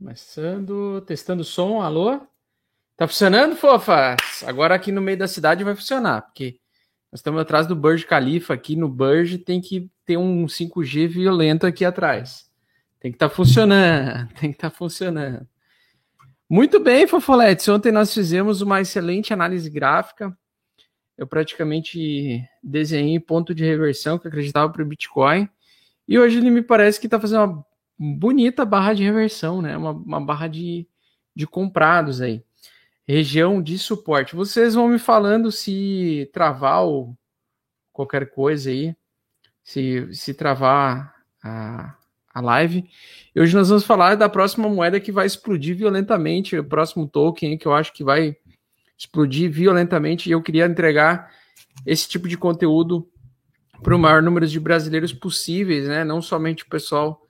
Começando, testando som, alô? Tá funcionando, fofas? Agora aqui no meio da cidade vai funcionar, porque nós estamos atrás do Burj Khalifa. Aqui no Burj tem que ter um 5G violento aqui atrás. Tem que estar tá funcionando, tem que estar tá funcionando. Muito bem, Fofoletes. Ontem nós fizemos uma excelente análise gráfica. Eu praticamente desenhei ponto de reversão que acreditava para o Bitcoin. E hoje ele me parece que está fazendo uma bonita barra de reversão, né? Uma, uma barra de, de comprados aí região de suporte. Vocês vão me falando se travar ou qualquer coisa aí, se, se travar a, a live. E hoje nós vamos falar da próxima moeda que vai explodir violentamente, o próximo token que eu acho que vai explodir violentamente. E eu queria entregar esse tipo de conteúdo para o maior número de brasileiros possíveis, né? Não somente o pessoal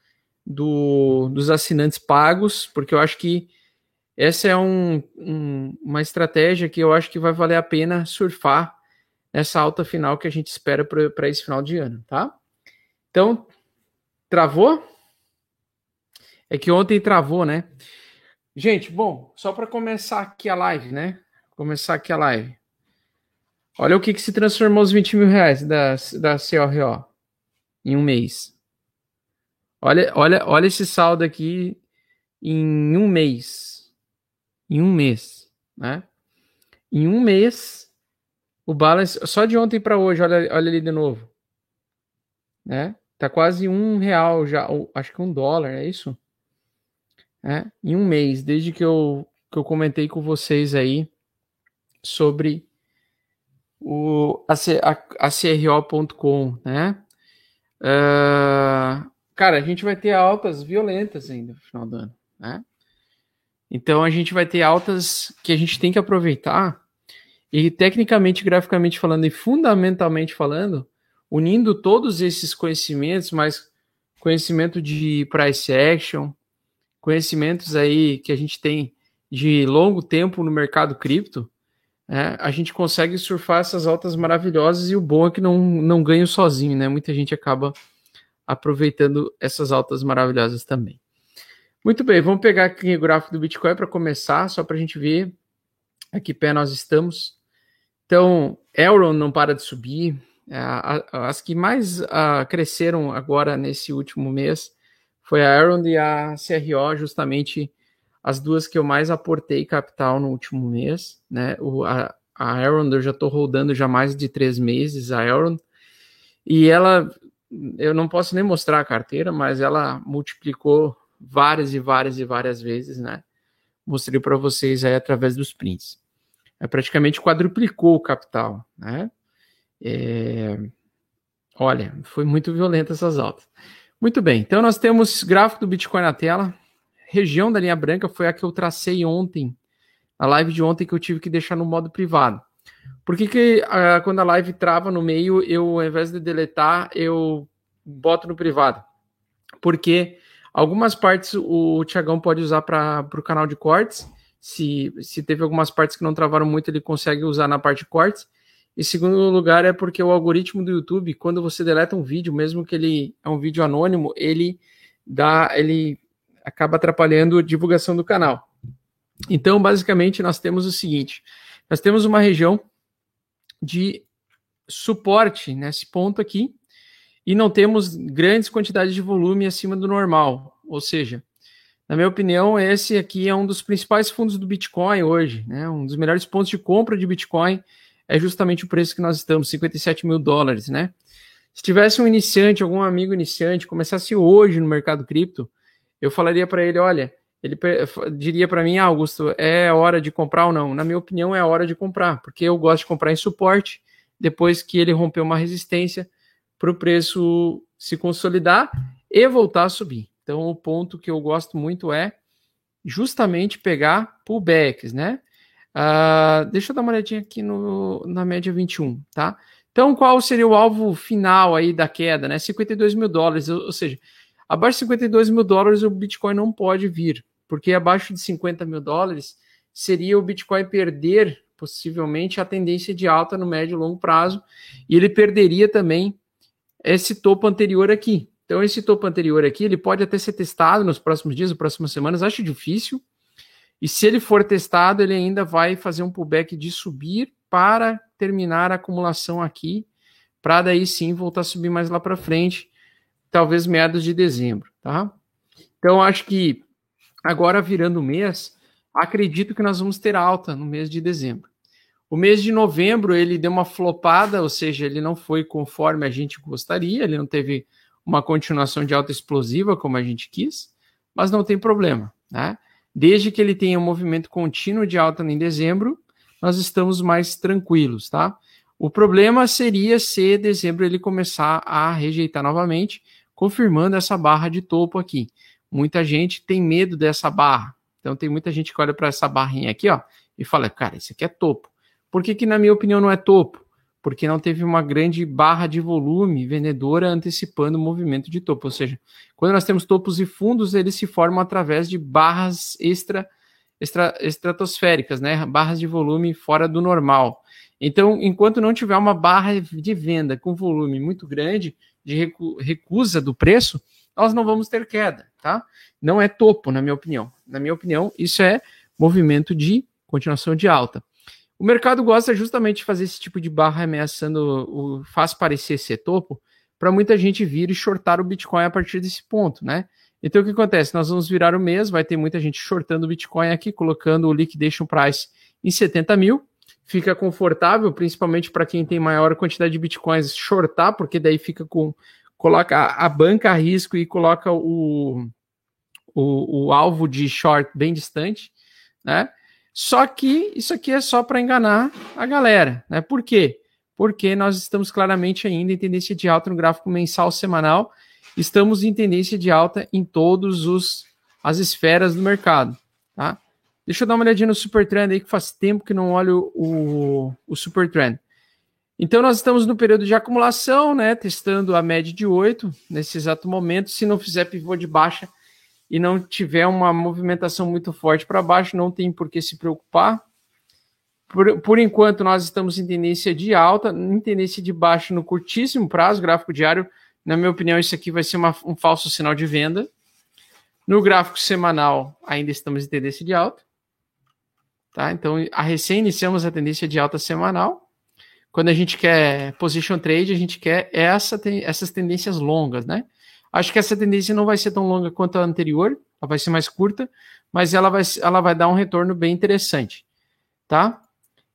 do, dos assinantes pagos, porque eu acho que essa é um, um, uma estratégia que eu acho que vai valer a pena surfar nessa alta final que a gente espera para esse final de ano, tá? Então, travou? É que ontem travou, né? Gente, bom, só para começar aqui a live, né? Começar aqui a live. Olha o que, que se transformou os 20 mil reais da, da CRO em um mês. Olha, olha, olha esse saldo aqui em um mês em um mês, né? Em um mês, o balance, só de ontem para hoje, olha, olha ali de novo, né? Tá quase um real já, acho que um dólar, é isso? É, em um mês, desde que eu, que eu comentei com vocês aí sobre o a, a, a CRO.com, né? Uh, cara, a gente vai ter altas violentas ainda no final do ano, né? Então a gente vai ter altas que a gente tem que aproveitar e tecnicamente, graficamente falando e fundamentalmente falando, unindo todos esses conhecimentos, mais conhecimento de price action, conhecimentos aí que a gente tem de longo tempo no mercado cripto, é, a gente consegue surfar essas altas maravilhosas e o bom é que não, não ganho sozinho, né? Muita gente acaba aproveitando essas altas maravilhosas também. Muito bem, vamos pegar aqui o gráfico do Bitcoin para começar, só para a gente ver a que pé nós estamos. Então, Elron não para de subir. É, as que mais uh, cresceram agora nesse último mês foi a Elron e a CRO, justamente as duas que eu mais aportei capital no último mês. Né? A, a eu já estou rodando já mais de três meses, a Elron. E ela, eu não posso nem mostrar a carteira, mas ela multiplicou várias e várias e várias vezes, né? Mostrei para vocês aí através dos prints. É, praticamente quadruplicou o capital, né? É... Olha, foi muito violenta essas altas. Muito bem, então nós temos gráfico do Bitcoin na tela. Região da linha branca foi a que eu tracei ontem, na live de ontem que eu tive que deixar no modo privado. Por que, que uh, quando a live trava no meio, eu, ao invés de deletar, eu boto no privado? Porque Algumas partes o Tiagão pode usar para o canal de cortes. Se, se teve algumas partes que não travaram muito, ele consegue usar na parte de cortes. E segundo lugar é porque o algoritmo do YouTube, quando você deleta um vídeo, mesmo que ele é um vídeo anônimo, ele dá, ele acaba atrapalhando a divulgação do canal. Então, basicamente, nós temos o seguinte: nós temos uma região de suporte nesse ponto aqui, e não temos grandes quantidades de volume acima do normal. Ou seja, na minha opinião, esse aqui é um dos principais fundos do Bitcoin hoje. Né? Um dos melhores pontos de compra de Bitcoin é justamente o preço que nós estamos, 57 mil dólares. Né? Se tivesse um iniciante, algum amigo iniciante, começasse hoje no mercado cripto, eu falaria para ele: olha, ele diria para mim, ah, Augusto, é hora de comprar ou não? Na minha opinião, é hora de comprar, porque eu gosto de comprar em suporte. Depois que ele rompeu uma resistência, para o preço se consolidar e voltar a subir. Então, o ponto que eu gosto muito é justamente pegar pullbacks, né? Uh, deixa eu dar uma olhadinha aqui no, na média 21, tá? Então, qual seria o alvo final aí da queda, né? 52 mil dólares, ou, ou seja, abaixo de 52 mil dólares o Bitcoin não pode vir, porque abaixo de 50 mil dólares seria o Bitcoin perder possivelmente a tendência de alta no médio e longo prazo, e ele perderia também esse topo anterior aqui. Então, esse topo anterior aqui, ele pode até ser testado nos próximos dias, nas próximas semanas, acho difícil. E se ele for testado, ele ainda vai fazer um pullback de subir para terminar a acumulação aqui, para daí sim voltar a subir mais lá para frente, talvez meados de dezembro, tá? Então, acho que agora virando o mês, acredito que nós vamos ter alta no mês de dezembro. O mês de novembro ele deu uma flopada, ou seja, ele não foi conforme a gente gostaria, ele não teve uma continuação de alta explosiva como a gente quis, mas não tem problema, né? Desde que ele tenha um movimento contínuo de alta em dezembro, nós estamos mais tranquilos, tá? O problema seria se dezembro ele começar a rejeitar novamente, confirmando essa barra de topo aqui. Muita gente tem medo dessa barra. Então tem muita gente que olha para essa barrinha aqui, ó, e fala, cara, isso aqui é topo. Por que, que, na minha opinião, não é topo? Porque não teve uma grande barra de volume vendedora antecipando o movimento de topo. Ou seja, quando nós temos topos e fundos, eles se formam através de barras extra, extra estratosféricas, né? Barras de volume fora do normal. Então, enquanto não tiver uma barra de venda com volume muito grande, de recu recusa do preço, nós não vamos ter queda, tá? Não é topo, na minha opinião. Na minha opinião, isso é movimento de continuação de alta. O mercado gosta justamente de fazer esse tipo de barra ameaçando, o, faz parecer ser topo, para muita gente vir e shortar o Bitcoin a partir desse ponto, né? Então o que acontece? Nós vamos virar o mês, vai ter muita gente shortando o Bitcoin aqui, colocando o liquidation price em 70 mil. Fica confortável, principalmente para quem tem maior quantidade de Bitcoins, shortar, porque daí fica com. Coloca a banca a risco e coloca o, o, o alvo de short bem distante, né? Só que isso aqui é só para enganar a galera, né? Por quê? Porque nós estamos claramente ainda em tendência de alta no gráfico mensal semanal, estamos em tendência de alta em todos os as esferas do mercado, tá? Deixa eu dar uma olhadinha no Super Trend aí que faz tempo que não olho o, o Super Trend. Então nós estamos no período de acumulação, né, testando a média de 8 nesse exato momento. Se não fizer pivô de baixa, e não tiver uma movimentação muito forte para baixo, não tem por que se preocupar. Por, por enquanto, nós estamos em tendência de alta, em tendência de baixo no curtíssimo prazo, gráfico diário. Na minha opinião, isso aqui vai ser uma, um falso sinal de venda. No gráfico semanal, ainda estamos em tendência de alta. Tá? Então, a recém iniciamos a tendência de alta semanal. Quando a gente quer position trade, a gente quer essa, essas tendências longas, né? Acho que essa tendência não vai ser tão longa quanto a anterior, ela vai ser mais curta, mas ela vai, ela vai dar um retorno bem interessante, tá?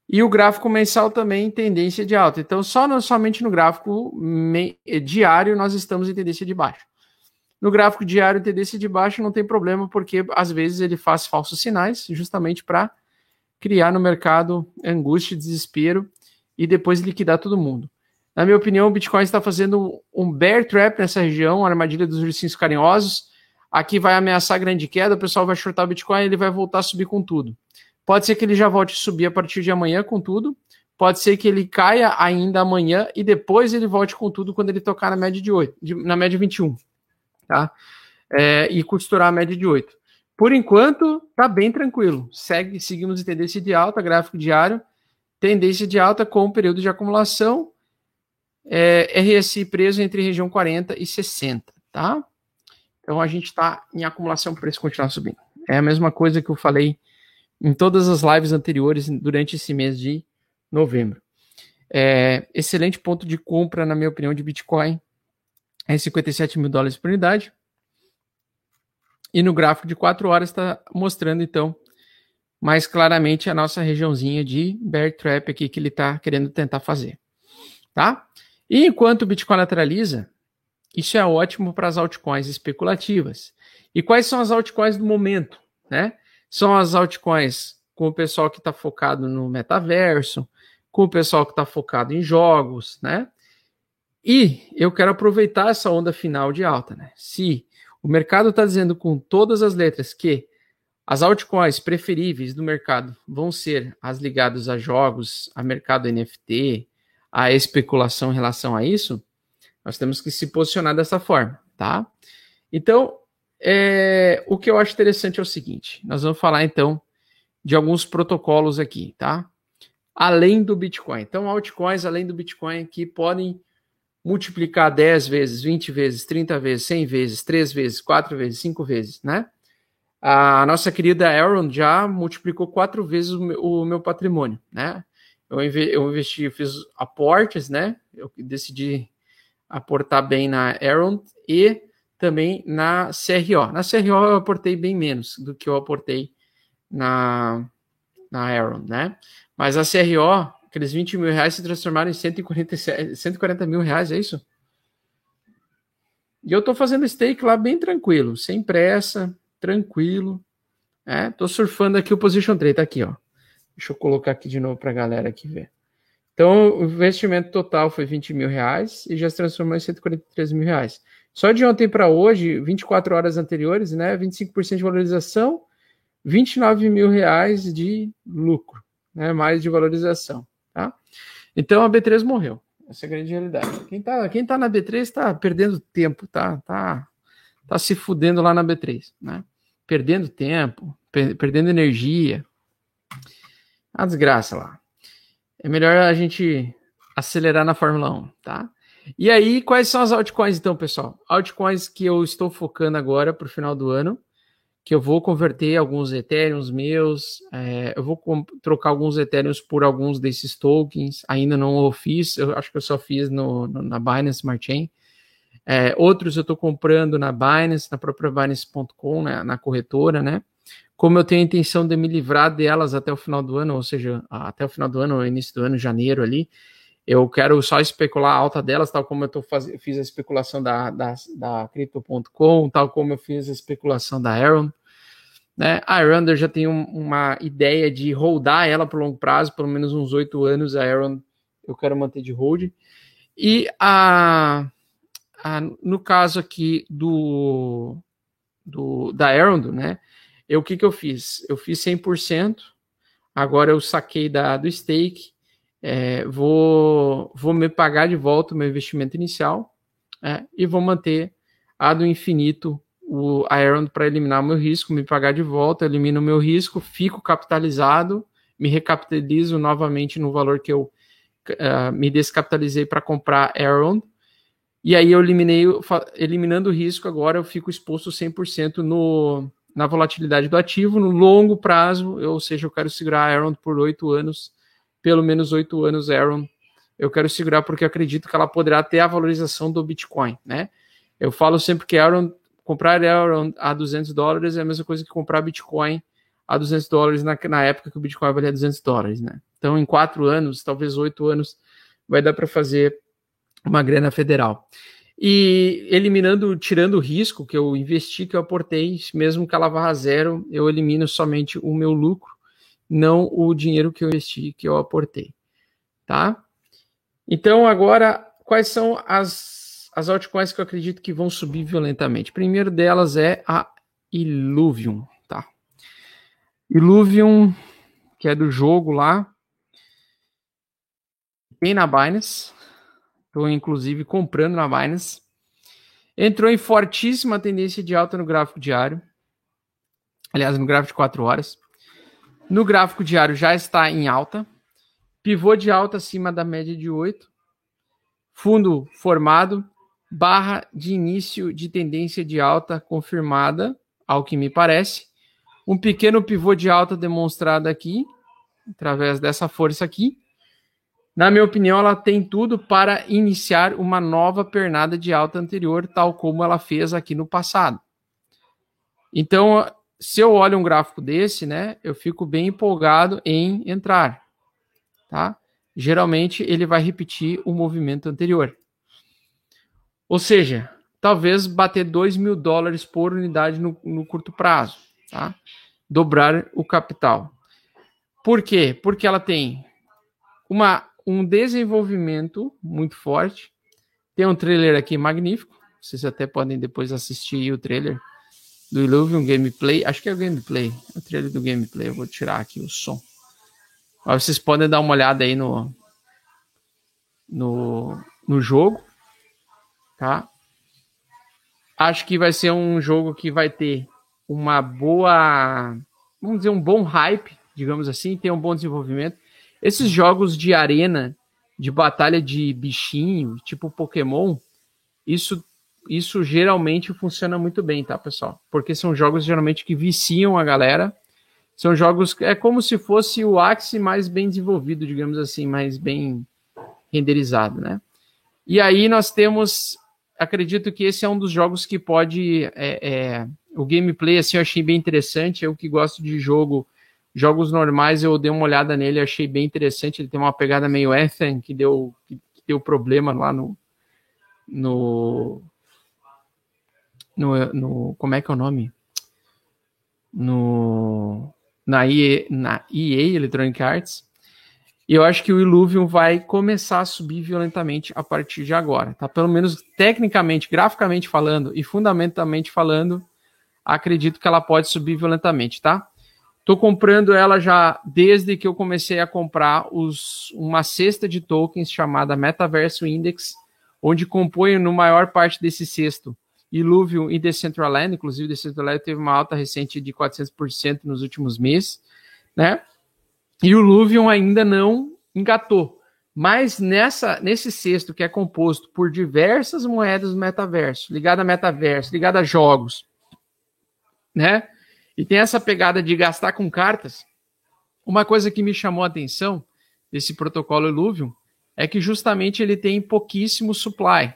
E o gráfico mensal também tendência de alta. Então, só no, somente no gráfico diário nós estamos em tendência de baixa. No gráfico diário, tendência de baixa não tem problema, porque às vezes ele faz falsos sinais, justamente para criar no mercado angústia, desespero e depois liquidar todo mundo. Na minha opinião, o Bitcoin está fazendo um bear trap nessa região, a armadilha dos ursinhos carinhosos. Aqui vai ameaçar grande queda, o pessoal vai shortar o Bitcoin e ele vai voltar a subir com tudo. Pode ser que ele já volte a subir a partir de amanhã com tudo. Pode ser que ele caia ainda amanhã e depois ele volte com tudo quando ele tocar na média de 8, de, na média 21, tá? É, e costurar a média de 8. Por enquanto, tá bem tranquilo. Segue, seguimos em tendência de alta, gráfico diário, tendência de alta com período de acumulação é, RSI preso entre região 40 e 60, tá? Então a gente está em acumulação para preço continuar subindo. É a mesma coisa que eu falei em todas as lives anteriores durante esse mês de novembro. É, excelente ponto de compra, na minha opinião, de Bitcoin é 57 mil dólares por unidade. E no gráfico de 4 horas está mostrando, então, mais claramente a nossa regiãozinha de bear trap aqui que ele está querendo tentar fazer. Tá? E enquanto o Bitcoin lateraliza, isso é ótimo para as altcoins especulativas. E quais são as altcoins do momento? Né? São as altcoins com o pessoal que está focado no metaverso, com o pessoal que está focado em jogos, né? E eu quero aproveitar essa onda final de alta, né? Se o mercado está dizendo com todas as letras que as altcoins preferíveis do mercado vão ser as ligadas a jogos, a mercado NFT, a especulação em relação a isso, nós temos que se posicionar dessa forma, tá? Então, é, o que eu acho interessante é o seguinte: nós vamos falar então de alguns protocolos aqui, tá? Além do Bitcoin. Então, altcoins além do Bitcoin que podem multiplicar 10 vezes, 20 vezes, 30 vezes, 100 vezes, 3 vezes, 4 vezes, 5 vezes, né? A nossa querida Aaron já multiplicou quatro vezes o meu, o meu patrimônio, né? Eu, eu investi, eu fiz aportes, né? Eu decidi aportar bem na Aaron e também na CRO. Na CRO eu aportei bem menos do que eu aportei na, na Aaron, né? Mas a CRO, aqueles 20 mil reais se transformaram em 147, 140 mil reais, é isso? E eu tô fazendo stake lá bem tranquilo, sem pressa, tranquilo. É, tô surfando aqui o Position Trade, tá aqui, ó. Deixa eu colocar aqui de novo para a galera aqui ver. Então, o investimento total foi 20 mil reais e já se transformou em 143 mil reais. Só de ontem para hoje, 24 horas anteriores, né? 25% de valorização, 29 mil reais de lucro, né? Mais de valorização, tá? Então a B3 morreu. Essa é a grande realidade. Quem tá, quem tá na B3 está perdendo tempo, tá? Tá, tá se fudendo lá na B3, né? Perdendo tempo, per perdendo energia. A desgraça lá. É melhor a gente acelerar na Fórmula 1, tá? E aí, quais são as altcoins então, pessoal? Altcoins que eu estou focando agora para o final do ano, que eu vou converter alguns Ethereums meus, é, eu vou trocar alguns Ethereums por alguns desses tokens, ainda não o fiz, eu acho que eu só fiz no, no na Binance Smart Chain. É, outros eu estou comprando na Binance, na própria Binance.com, né, na corretora, né? Como eu tenho a intenção de me livrar delas até o final do ano, ou seja, até o final do ano, início do ano, janeiro ali, eu quero só especular a alta delas, tal como eu tô faz... fiz a especulação da, da, da Crypto.com, tal como eu fiz a especulação da Aaron. Né? A Aaron eu já tenho uma ideia de holdar ela por longo prazo, pelo menos uns oito anos. A Aaron eu quero manter de hold. E a, a no caso aqui do, do da Aaron, né? Eu, o que, que eu fiz? Eu fiz 100%, agora eu saquei da, do stake, é, vou, vou me pagar de volta o meu investimento inicial é, e vou manter a do infinito o Aaron para eliminar o meu risco, me pagar de volta, elimino o meu risco, fico capitalizado, me recapitalizo novamente no valor que eu uh, me descapitalizei para comprar Aaron. E aí eu eliminei, eliminando o risco, agora eu fico exposto 100% no, na volatilidade do ativo no longo prazo, ou seja, eu quero segurar a Aaron por oito anos, pelo menos oito anos Aaron. Eu quero segurar porque eu acredito que ela poderá ter a valorização do Bitcoin, né? Eu falo sempre que Aaron, comprar Aaron a 200 dólares é a mesma coisa que comprar Bitcoin a 200 dólares na, na época que o Bitcoin valia 200 dólares, né? Então, em quatro anos, talvez oito anos, vai dar para fazer uma grana federal e eliminando, tirando o risco que eu investi, que eu aportei, mesmo que ela vá a zero, eu elimino somente o meu lucro, não o dinheiro que eu investi, que eu aportei, tá? Então, agora, quais são as, as altcoins que eu acredito que vão subir violentamente? Primeiro delas é a Illuvium, tá? Illuvium, que é do jogo lá, tem na Binance, Estou, inclusive, comprando na Binance. Entrou em fortíssima tendência de alta no gráfico diário. Aliás, no gráfico de 4 horas. No gráfico diário já está em alta. Pivô de alta acima da média de 8. Fundo formado. Barra de início de tendência de alta confirmada, ao que me parece. Um pequeno pivô de alta demonstrado aqui, através dessa força aqui. Na minha opinião, ela tem tudo para iniciar uma nova pernada de alta anterior, tal como ela fez aqui no passado. Então, se eu olho um gráfico desse, né, eu fico bem empolgado em entrar, tá? Geralmente ele vai repetir o movimento anterior. Ou seja, talvez bater 2 mil dólares por unidade no, no curto prazo, tá? Dobrar o capital. Por quê? Porque ela tem uma um desenvolvimento muito forte. Tem um trailer aqui magnífico. Vocês até podem depois assistir o trailer do Illuvium Gameplay. Acho que é o gameplay. É o trailer do gameplay. Eu vou tirar aqui o som. Mas vocês podem dar uma olhada aí no, no, no jogo. Tá? Acho que vai ser um jogo que vai ter uma boa. Vamos dizer, um bom hype, digamos assim. Tem um bom desenvolvimento esses jogos de arena de batalha de bichinho, tipo Pokémon, isso isso geralmente funciona muito bem, tá, pessoal? Porque são jogos geralmente que viciam a galera. São jogos é como se fosse o Axie mais bem desenvolvido, digamos assim, mais bem renderizado, né? E aí nós temos, acredito que esse é um dos jogos que pode, é, é, o gameplay assim eu achei bem interessante. Eu que gosto de jogo Jogos normais eu dei uma olhada nele, achei bem interessante. Ele tem uma pegada meio Ethan, que deu, que deu problema lá no, no, no, no. Como é que é o nome? No. Na EA, na EA Electronic Arts. E eu acho que o Illuvium vai começar a subir violentamente a partir de agora, tá? Pelo menos tecnicamente, graficamente falando e fundamentalmente falando, acredito que ela pode subir violentamente, tá? Estou comprando ela já desde que eu comecei a comprar os, uma cesta de tokens chamada Metaverso Index, onde compõem no maior parte desse cesto Illuvium e Decentraland. Inclusive, Decentraland teve uma alta recente de 400% nos últimos meses, né? E o Illuvium ainda não engatou. Mas nessa, nesse cesto que é composto por diversas moedas do metaverso, ligada a metaverso, ligada a jogos, né? E tem essa pegada de gastar com cartas. Uma coisa que me chamou a atenção desse protocolo Illuvium é que justamente ele tem pouquíssimo supply.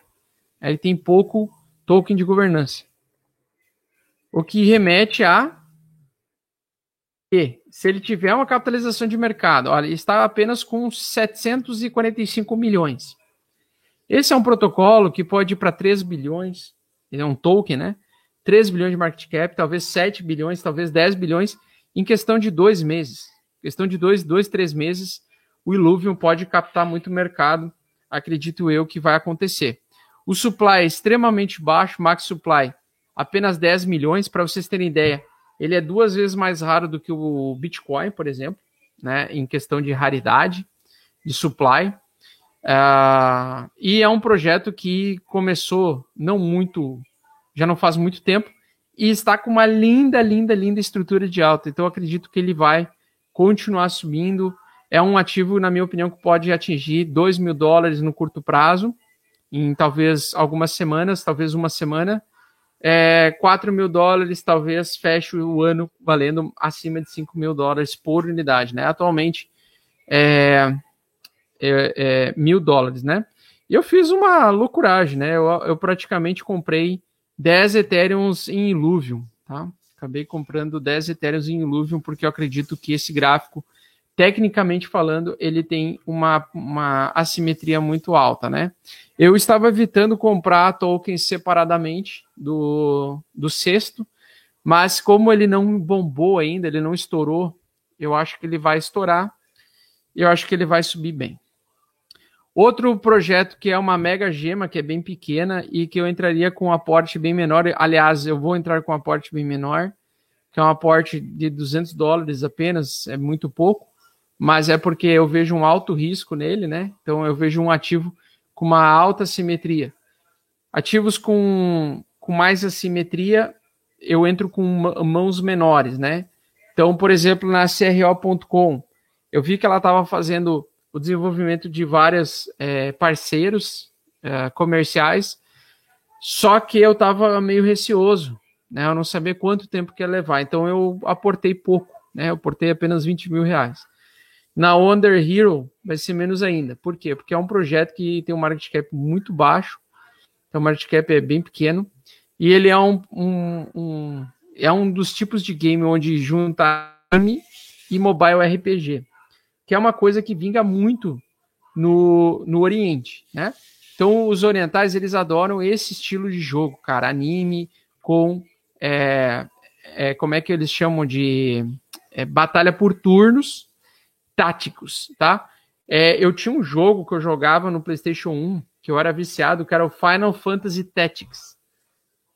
Ele tem pouco token de governança. O que remete a que, se ele tiver uma capitalização de mercado, olha, está apenas com 745 milhões. Esse é um protocolo que pode ir para 3 bilhões, ele é um token, né? 3 bilhões de market cap, talvez 7 bilhões, talvez 10 bilhões, em questão de dois meses. Questão de dois, dois três meses, o Illuvium pode captar muito mercado, acredito eu que vai acontecer. O supply é extremamente baixo, max supply apenas 10 milhões, para vocês terem ideia, ele é duas vezes mais raro do que o Bitcoin, por exemplo, né, em questão de raridade, de supply. Uh, e é um projeto que começou não muito já não faz muito tempo, e está com uma linda, linda, linda estrutura de alta. Então, acredito que ele vai continuar subindo. É um ativo, na minha opinião, que pode atingir 2 mil dólares no curto prazo, em talvez algumas semanas, talvez uma semana. É, 4 mil dólares, talvez feche o ano valendo acima de 5 mil dólares por unidade, né? Atualmente é, é, é mil dólares, né? E eu fiz uma loucuragem, né? Eu, eu praticamente comprei 10 Ethereums em Illuvium, tá? Acabei comprando 10 Ethereums em Illuvium porque eu acredito que esse gráfico, tecnicamente falando, ele tem uma, uma assimetria muito alta, né? Eu estava evitando comprar tokens separadamente do, do sexto, mas como ele não bombou ainda, ele não estourou, eu acho que ele vai estourar e eu acho que ele vai subir bem. Outro projeto que é uma mega gema, que é bem pequena e que eu entraria com um aporte bem menor. Aliás, eu vou entrar com um aporte bem menor, que é um aporte de 200 dólares apenas, é muito pouco, mas é porque eu vejo um alto risco nele, né? Então eu vejo um ativo com uma alta simetria. Ativos com, com mais assimetria, eu entro com mãos menores, né? Então, por exemplo, na CRO.com, eu vi que ela estava fazendo o desenvolvimento de vários é, parceiros é, comerciais, só que eu estava meio receoso, né? Eu não sabia quanto tempo que ia levar, então eu aportei pouco, né? Eu aportei apenas 20 mil reais. Na Wonder Hero vai ser menos ainda. Por quê? Porque é um projeto que tem um market cap muito baixo, então o market cap é bem pequeno, e ele é um, um, um é um dos tipos de game onde junta anime e mobile RPG que é uma coisa que vinga muito no, no Oriente, né? Então, os orientais, eles adoram esse estilo de jogo, cara, anime com, é, é, como é que eles chamam de é, batalha por turnos táticos, tá? É, eu tinha um jogo que eu jogava no PlayStation 1, que eu era viciado, que era o Final Fantasy Tactics,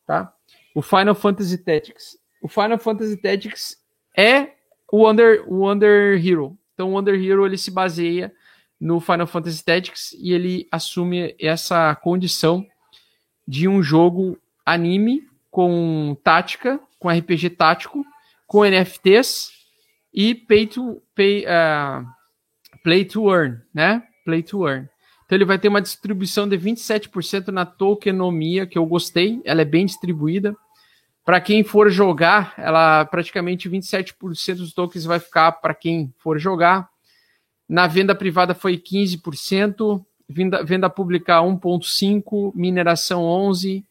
tá? O Final Fantasy Tactics. O Final Fantasy Tactics é o Wonder, o Wonder Hero, então, o Wonder Hero ele se baseia no Final Fantasy Tactics e ele assume essa condição de um jogo anime com tática, com RPG tático, com NFTs e pay to pay, uh, play to earn, né? Play to earn. Então ele vai ter uma distribuição de 27% na tokenomia, que eu gostei, ela é bem distribuída. Para quem for jogar, ela praticamente 27% dos tokens vai ficar para quem for jogar. Na venda privada foi 15%, venda, venda pública 1,5%, mineração 11%,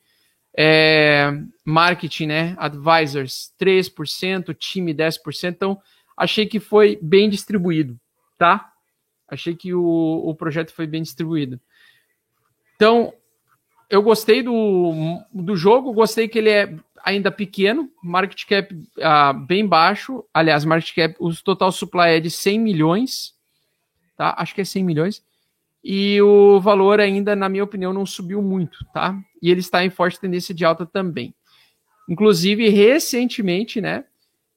é, marketing, né, advisors 3%, time 10%. Então, achei que foi bem distribuído, tá? Achei que o, o projeto foi bem distribuído. Então, eu gostei do, do jogo, gostei que ele é ainda pequeno, market cap uh, bem baixo. Aliás, market cap, o total supply é de 100 milhões, tá? Acho que é 100 milhões. E o valor ainda, na minha opinião, não subiu muito, tá? E ele está em forte tendência de alta também. Inclusive, recentemente, né?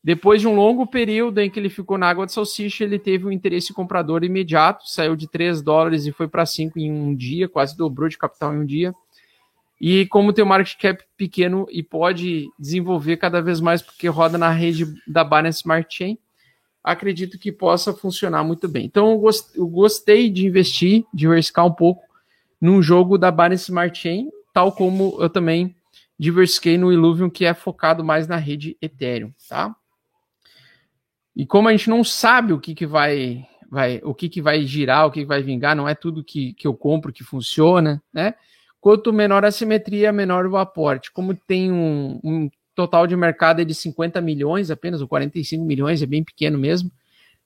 Depois de um longo período em que ele ficou na água de salsicha, ele teve um interesse comprador imediato, saiu de 3 dólares e foi para 5 em um dia, quase dobrou de capital em um dia. E como tem um market cap pequeno e pode desenvolver cada vez mais porque roda na rede da Binance Smart Chain, acredito que possa funcionar muito bem. Então eu gostei de investir, diversificar um pouco num jogo da Binance Smart Chain, tal como eu também diversifiquei no Illuvium, que é focado mais na rede Ethereum, tá? E como a gente não sabe o que, que vai, vai, o que, que vai girar, o que, que vai vingar, não é tudo que, que eu compro que funciona, né? Quanto menor a simetria, menor o aporte. Como tem um, um total de mercado de 50 milhões apenas, ou 45 milhões, é bem pequeno mesmo.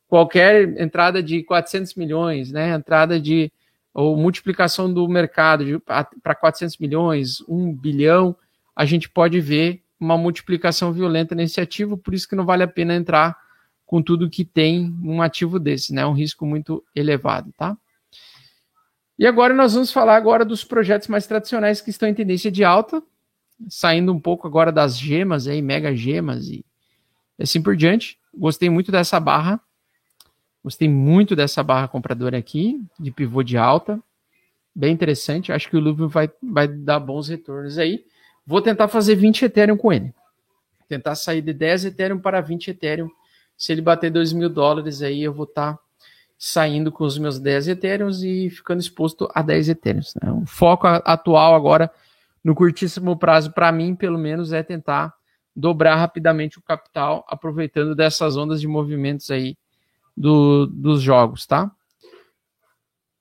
Qualquer entrada de 400 milhões, né? Entrada de ou multiplicação do mercado para 400 milhões, 1 bilhão, a gente pode ver uma multiplicação violenta nesse ativo, por isso que não vale a pena entrar com tudo que tem um ativo desse, né? Um risco muito elevado, tá? E agora nós vamos falar agora dos projetos mais tradicionais que estão em tendência de alta, saindo um pouco agora das gemas aí, mega gemas e assim por diante. Gostei muito dessa barra. Gostei muito dessa barra compradora aqui, de pivô de alta. Bem interessante. Acho que o Luvium vai, vai dar bons retornos aí. Vou tentar fazer 20 Ethereum com ele. Tentar sair de 10 Ethereum para 20 Ethereum se ele bater 2 mil dólares, aí eu vou estar tá saindo com os meus 10 Ethereums e ficando exposto a 10 Ethereums. Né? O foco atual agora, no curtíssimo prazo, para mim, pelo menos, é tentar dobrar rapidamente o capital, aproveitando dessas ondas de movimentos aí do, dos jogos, tá?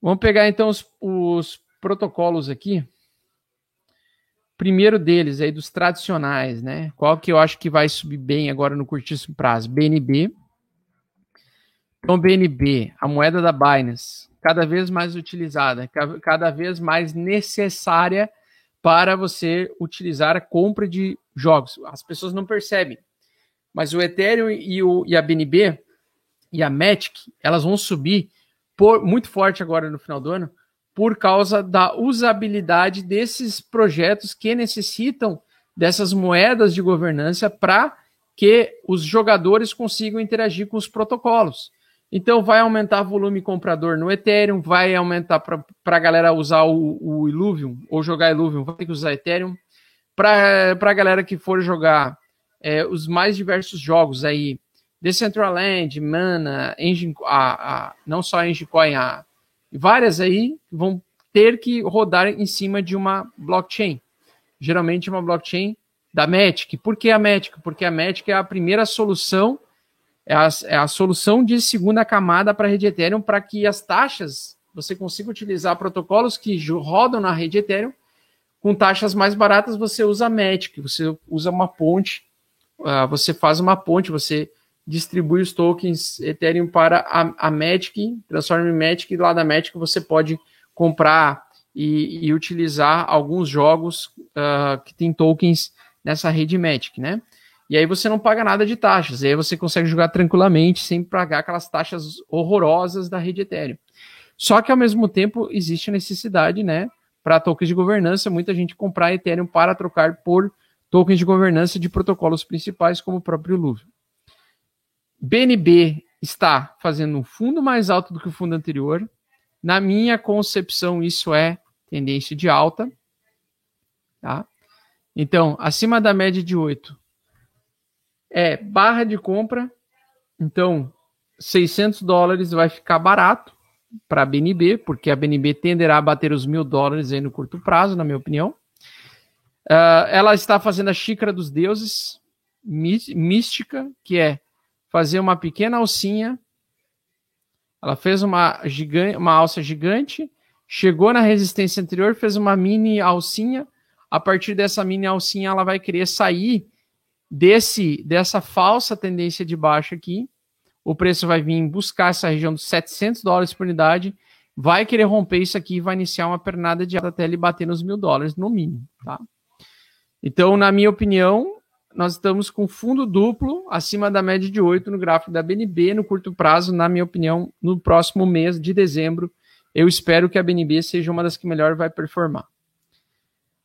Vamos pegar então os, os protocolos aqui primeiro deles aí dos tradicionais, né? Qual que eu acho que vai subir bem agora no curtíssimo prazo? BNB. Então, BNB, a moeda da Binance, cada vez mais utilizada, cada vez mais necessária para você utilizar a compra de jogos. As pessoas não percebem, mas o Ethereum e, o, e a BNB e a Matic, elas vão subir por, muito forte agora no final do ano, por causa da usabilidade desses projetos que necessitam dessas moedas de governança para que os jogadores consigam interagir com os protocolos. Então, vai aumentar volume comprador no Ethereum, vai aumentar para a galera usar o, o Illuvium ou jogar Illuvium, vai ter que usar Ethereum. Para a galera que for jogar é, os mais diversos jogos aí, Decentraland, Mana, Engine, a, a, não só a Enginecoin, a várias aí vão ter que rodar em cima de uma blockchain. Geralmente uma blockchain da Matic. Por que a Matic? Porque a Matic é a primeira solução, é a, é a solução de segunda camada para a rede Ethereum para que as taxas você consiga utilizar protocolos que rodam na rede Ethereum com taxas mais baratas. Você usa Matic, você usa uma ponte, uh, você faz uma ponte, você distribui os tokens Ethereum para a, a Magic, transforma em Magic, e lá da Magic você pode comprar e, e utilizar alguns jogos uh, que tem tokens nessa rede Magic, né? E aí você não paga nada de taxas, e aí você consegue jogar tranquilamente sem pagar aquelas taxas horrorosas da rede Ethereum. Só que ao mesmo tempo existe a necessidade, né, para tokens de governança, muita gente comprar Ethereum para trocar por tokens de governança de protocolos principais como o próprio Luvium. BNB está fazendo um fundo mais alto do que o fundo anterior. Na minha concepção, isso é tendência de alta. Tá? Então, acima da média de 8 é barra de compra. Então, 600 dólares vai ficar barato. para a BNB, porque a BNB tenderá a bater os mil dólares aí no curto prazo, na minha opinião. Uh, ela está fazendo a xícara dos deuses, mística, que é fazer uma pequena alcinha. Ela fez uma, gigante, uma alça gigante, chegou na resistência anterior, fez uma mini alcinha. A partir dessa mini alcinha, ela vai querer sair desse dessa falsa tendência de baixa aqui. O preço vai vir buscar essa região dos 700 dólares por unidade, vai querer romper isso aqui e vai iniciar uma pernada de alta até ele bater nos mil dólares no mínimo, tá? Então, na minha opinião, nós estamos com fundo duplo acima da média de 8 no gráfico da BNB no curto prazo, na minha opinião, no próximo mês de dezembro. Eu espero que a BNB seja uma das que melhor vai performar.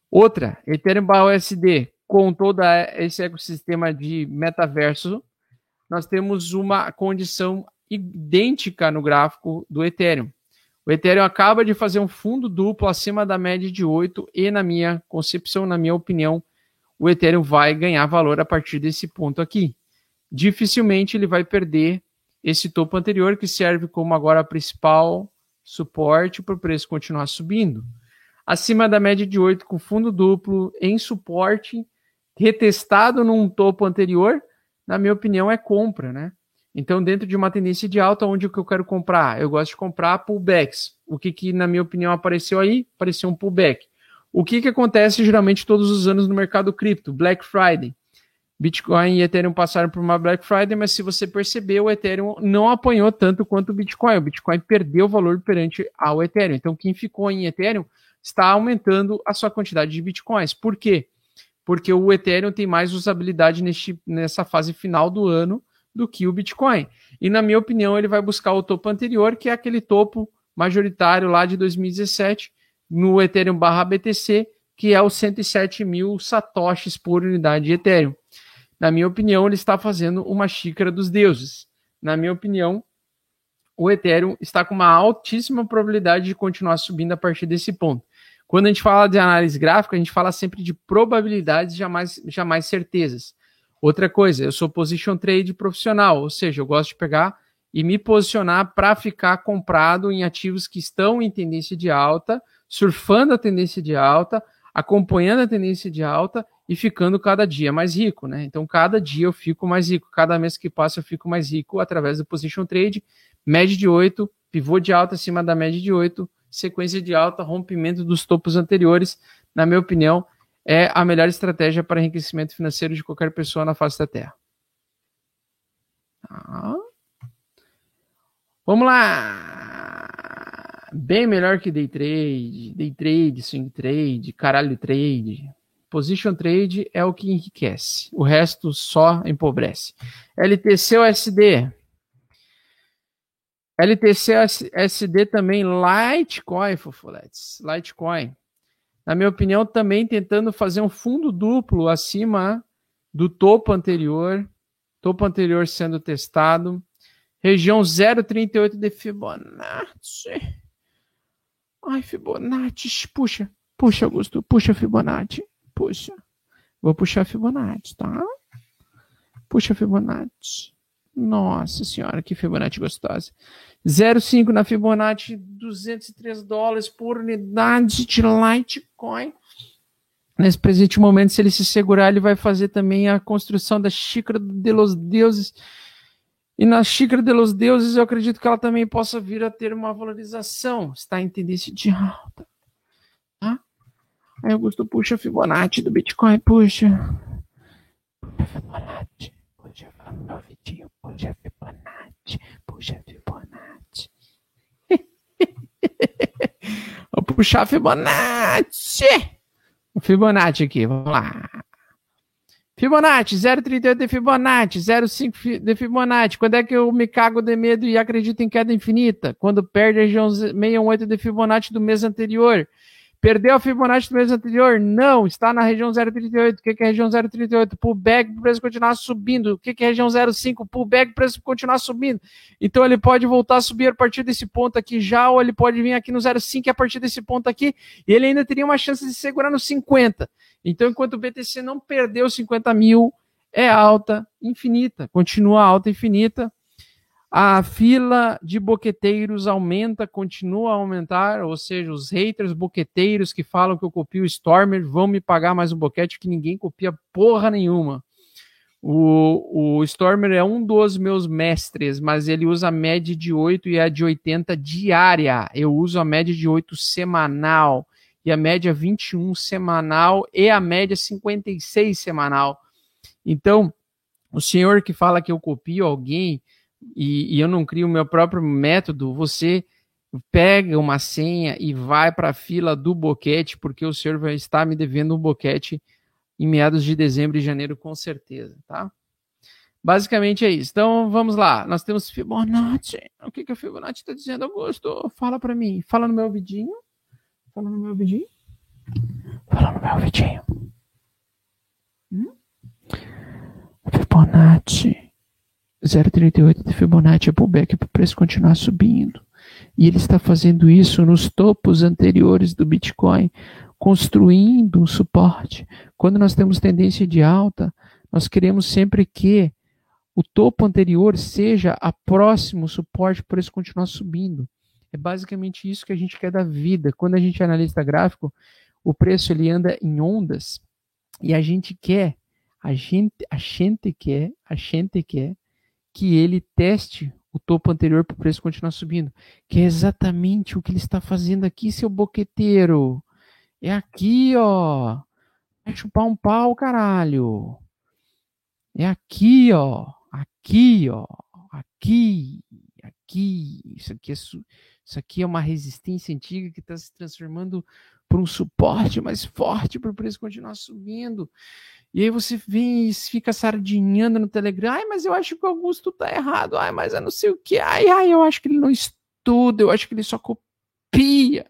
Outra, Ethereum USD, com todo esse ecossistema de metaverso, nós temos uma condição idêntica no gráfico do Ethereum. O Ethereum acaba de fazer um fundo duplo acima da média de 8 e, na minha concepção, na minha opinião, o Ethereum vai ganhar valor a partir desse ponto aqui. Dificilmente ele vai perder esse topo anterior, que serve como agora principal suporte para o preço continuar subindo. Acima da média de 8 com fundo duplo em suporte, retestado num topo anterior, na minha opinião, é compra, né? Então, dentro de uma tendência de alta, onde que eu quero comprar? Eu gosto de comprar pullbacks. O que, que na minha opinião, apareceu aí? Apareceu um pullback. O que, que acontece geralmente todos os anos no mercado cripto? Black Friday. Bitcoin e Ethereum passaram por uma Black Friday, mas se você percebeu, o Ethereum não apanhou tanto quanto o Bitcoin. O Bitcoin perdeu valor perante ao Ethereum. Então, quem ficou em Ethereum está aumentando a sua quantidade de Bitcoins. Por quê? Porque o Ethereum tem mais usabilidade neste, nessa fase final do ano do que o Bitcoin. E na minha opinião, ele vai buscar o topo anterior, que é aquele topo majoritário lá de 2017 no Ethereum barra BTC, que é os 107 mil satoshis por unidade de Ethereum. Na minha opinião, ele está fazendo uma xícara dos deuses. Na minha opinião, o Ethereum está com uma altíssima probabilidade de continuar subindo a partir desse ponto. Quando a gente fala de análise gráfica, a gente fala sempre de probabilidades, jamais, jamais certezas. Outra coisa, eu sou position trade profissional, ou seja, eu gosto de pegar e me posicionar para ficar comprado em ativos que estão em tendência de alta, surfando a tendência de alta, acompanhando a tendência de alta e ficando cada dia mais rico, né? Então, cada dia eu fico mais rico, cada mês que passa eu fico mais rico através do position trade, média de 8, pivô de alta acima da média de 8, sequência de alta, rompimento dos topos anteriores, na minha opinião, é a melhor estratégia para enriquecimento financeiro de qualquer pessoa na face da Terra. Ah. Vamos lá! Bem melhor que day trade, day trade, swing trade, caralho trade. Position trade é o que enriquece. O resto só empobrece. LTC ou SD? LTC SD também, Litecoin, Fofoletes. Litecoin na minha opinião, também tentando fazer um fundo duplo acima do topo anterior, topo anterior sendo testado, região 0,38 de Fibonacci. Ai, Fibonacci, puxa, puxa, Augusto, puxa Fibonacci, puxa. Vou puxar Fibonacci, tá? Puxa Fibonacci. Nossa senhora, que Fibonacci gostosa. 0,5 na Fibonacci, 203 dólares por unidade de Litecoin. Nesse presente momento, se ele se segurar, ele vai fazer também a construção da xícara de los deuses. E na xícara de los deuses, eu acredito que ela também possa vir a ter uma valorização. Está em tendência de alta. Tá? Aí Augusto puxa Fibonacci do Bitcoin, puxa. Fibonacci. Vitinho, puxa Fibonacci. Puxa Fibonacci. Vou puxar Fibonacci. O Fibonacci aqui, vamos lá. Fibonacci, 0,38 de Fibonacci, 0,5 de Fibonacci. Quando é que eu me cago de medo e acredito em queda infinita? Quando perde a região 618 de Fibonacci do mês anterior. Perdeu a Fibonacci do mês anterior? Não, está na região 0,38. O que é região 0,38? Pullback o preço continuar subindo. O que é região 0,5? Pullback o preço continuar subindo. Então ele pode voltar a subir a partir desse ponto aqui já, ou ele pode vir aqui no 0,5 a partir desse ponto aqui, e ele ainda teria uma chance de segurar no 50. Então, enquanto o BTC não perdeu 50 mil, é alta infinita, continua alta infinita. A fila de boqueteiros aumenta, continua a aumentar, ou seja, os haters boqueteiros que falam que eu copio o Stormer vão me pagar mais um boquete que ninguém copia porra nenhuma. O, o Stormer é um dos meus mestres, mas ele usa a média de 8 e a de 80 diária. Eu uso a média de 8 semanal e a média 21 semanal e a média 56 semanal. Então, o senhor que fala que eu copio alguém, e, e eu não crio o meu próprio método, você pega uma senha e vai para a fila do boquete, porque o senhor vai estar me devendo um boquete em meados de dezembro e janeiro, com certeza, tá? Basicamente é isso. Então vamos lá. Nós temos Fibonacci. O que, que a Fibonacci está dizendo, Augusto? Fala para mim. Fala no meu ouvidinho. Fala no meu ouvidinho. Fala no meu ouvidinho. Hum? Fibonacci 0,38 de Fibonacci é pullback para o preço continuar subindo. E ele está fazendo isso nos topos anteriores do Bitcoin, construindo um suporte. Quando nós temos tendência de alta, nós queremos sempre que o topo anterior seja a próximo suporte para preço continuar subindo. É basicamente isso que a gente quer da vida. Quando a gente é analista gráfico, o preço ele anda em ondas e a gente quer, a gente, a gente quer, a gente quer que ele teste o topo anterior para o preço continuar subindo. Que é exatamente o que ele está fazendo aqui, seu boqueteiro. É aqui, ó. Vai chupar um pau, caralho. É aqui, ó. Aqui, ó. Aqui. Aqui. Isso aqui é, isso aqui é uma resistência antiga que está se transformando por um suporte mais forte para o preço continuar subindo. E aí você vem e fica sardinhando no Telegram. Ai, mas eu acho que o Augusto tá errado. Ai, mas eu não sei o que. Ai, ai, eu acho que ele não estuda. Eu acho que ele só copia.